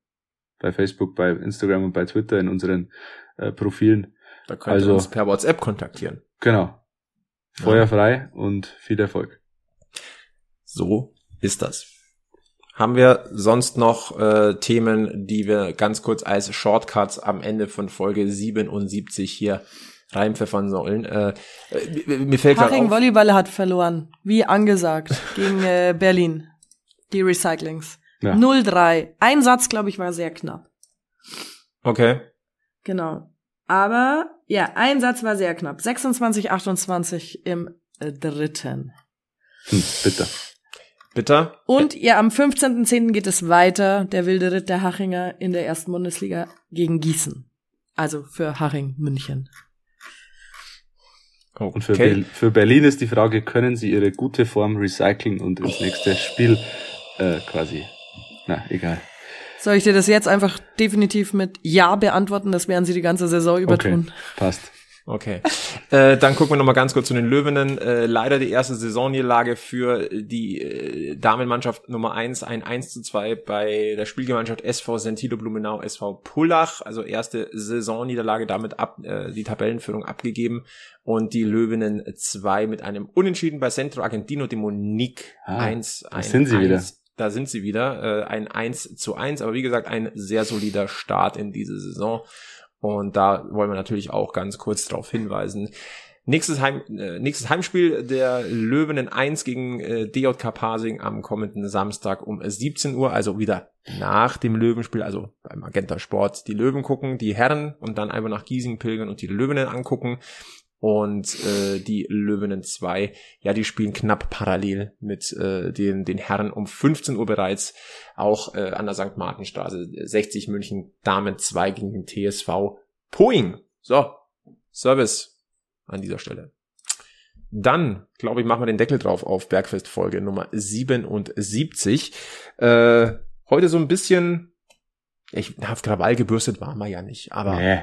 bei Facebook, bei Instagram und bei Twitter in unseren äh, Profilen. Da könnt ihr Also- uns per WhatsApp kontaktieren. Genau. Feuer frei und viel Erfolg. So ist das. Haben wir sonst noch äh, Themen, die wir ganz kurz als Shortcuts am Ende von Folge 77 hier reinpfeffern sollen? Äh, äh, mir- fällt auf. Volleyball hat verloren. Wie angesagt. Gegen äh, Berlin. Die Recyclings. Ja. 0-3. Ein Satz, glaube ich, war sehr knapp. Okay. Genau. Aber, ja, ein Satz war sehr knapp. 26, 28 im äh, dritten. Hm, bitte. Bitter. Und ja, am 15.10. geht es weiter, der wilde Ritt der Hachinger in der ersten Bundesliga gegen Gießen. Also für Haching München. Okay. Und für, Be für Berlin ist die Frage, können sie ihre gute Form recyceln und ins nächste Spiel äh, quasi. Na, egal. Soll ich dir das jetzt einfach definitiv mit Ja beantworten? Das werden sie die ganze Saison über okay, tun. Passt. Okay. äh, dann gucken wir noch mal ganz kurz zu den Löwinnen. Äh, leider die erste Saisonniederlage für die äh, Damenmannschaft Nummer eins, ein 1 zu 2 bei der Spielgemeinschaft SV Sentilo Blumenau SV Pullach. Also erste Saisonniederlage, damit ab, äh, die Tabellenführung abgegeben. Und die Löwinnen zwei mit einem Unentschieden bei Centro Argentino de Monique ah, 1. Ein, sind sie 1, wieder. Da sind sie wieder. Äh, ein 1 zu 1, aber wie gesagt, ein sehr solider Start in diese Saison. Und da wollen wir natürlich auch ganz kurz darauf hinweisen. Nächstes, Heim, äh, nächstes Heimspiel der Löwenen 1 gegen äh, DJK Pasing am kommenden Samstag um 17 Uhr, also wieder nach dem Löwenspiel, also beim Magenta Sport die Löwen gucken, die Herren und dann einfach nach Giesing pilgern und die Löwenen angucken. Und äh, die Löwenen 2, ja, die spielen knapp parallel mit äh, den, den Herren um 15 Uhr bereits, auch äh, an der St. Martinstraße, 60 München, Damen 2 gegen den TSV Poing. So, Service an dieser Stelle. Dann, glaube ich, machen wir den Deckel drauf auf Bergfest-Folge Nummer 77. Äh, heute so ein bisschen, ich habe Krawall gebürstet, war man ja nicht, aber nee.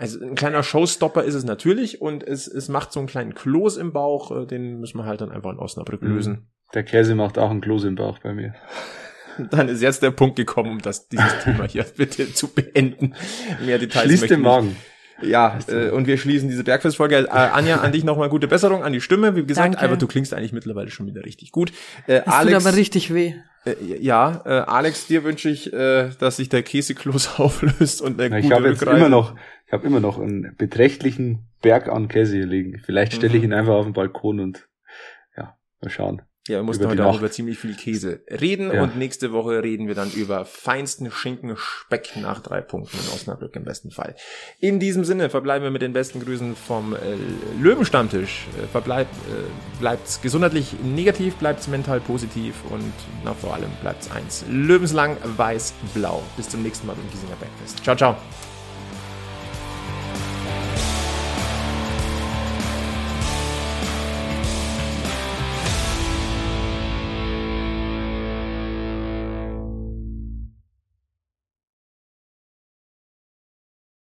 Also ein kleiner Showstopper ist es natürlich und es, es macht so einen kleinen Kloß im Bauch, äh, den müssen wir halt dann einfach in Osnabrück mhm. lösen. Der Käse macht auch einen Kloß im Bauch bei mir. Dann ist jetzt der Punkt gekommen, um das, dieses Thema hier bitte zu beenden. Mehr Details Schließ den Magen. Ja, äh, und wir schließen diese Bergfestfolge. Äh, Anja, an dich nochmal gute Besserung an die Stimme. Wie gesagt, Danke. aber du klingst eigentlich mittlerweile schon wieder richtig gut. Äh, es Alex, tut aber richtig weh. Äh, ja, äh, Alex, dir wünsche ich, äh, dass sich der Käsekloß auflöst und eine Na, Ich habe jetzt immer noch, ich habe immer noch einen beträchtlichen Berg an Käse hier liegen. Vielleicht stelle ich mhm. ihn einfach auf den Balkon und ja, mal schauen. Ja, wir mussten heute auch über ziemlich viel Käse reden ja. und nächste Woche reden wir dann über feinsten Schinken Speck nach drei Punkten in Osnabrück im besten Fall. In diesem Sinne verbleiben wir mit den besten Grüßen vom äh, Löwenstammtisch. Äh, verbleibt, äh, bleibt's gesundheitlich negativ, bleibt's mental positiv und na, vor allem bleibt's eins. Löwenslang weiß-blau. Bis zum nächsten Mal im Giesinger Bergfest. Ciao, ciao.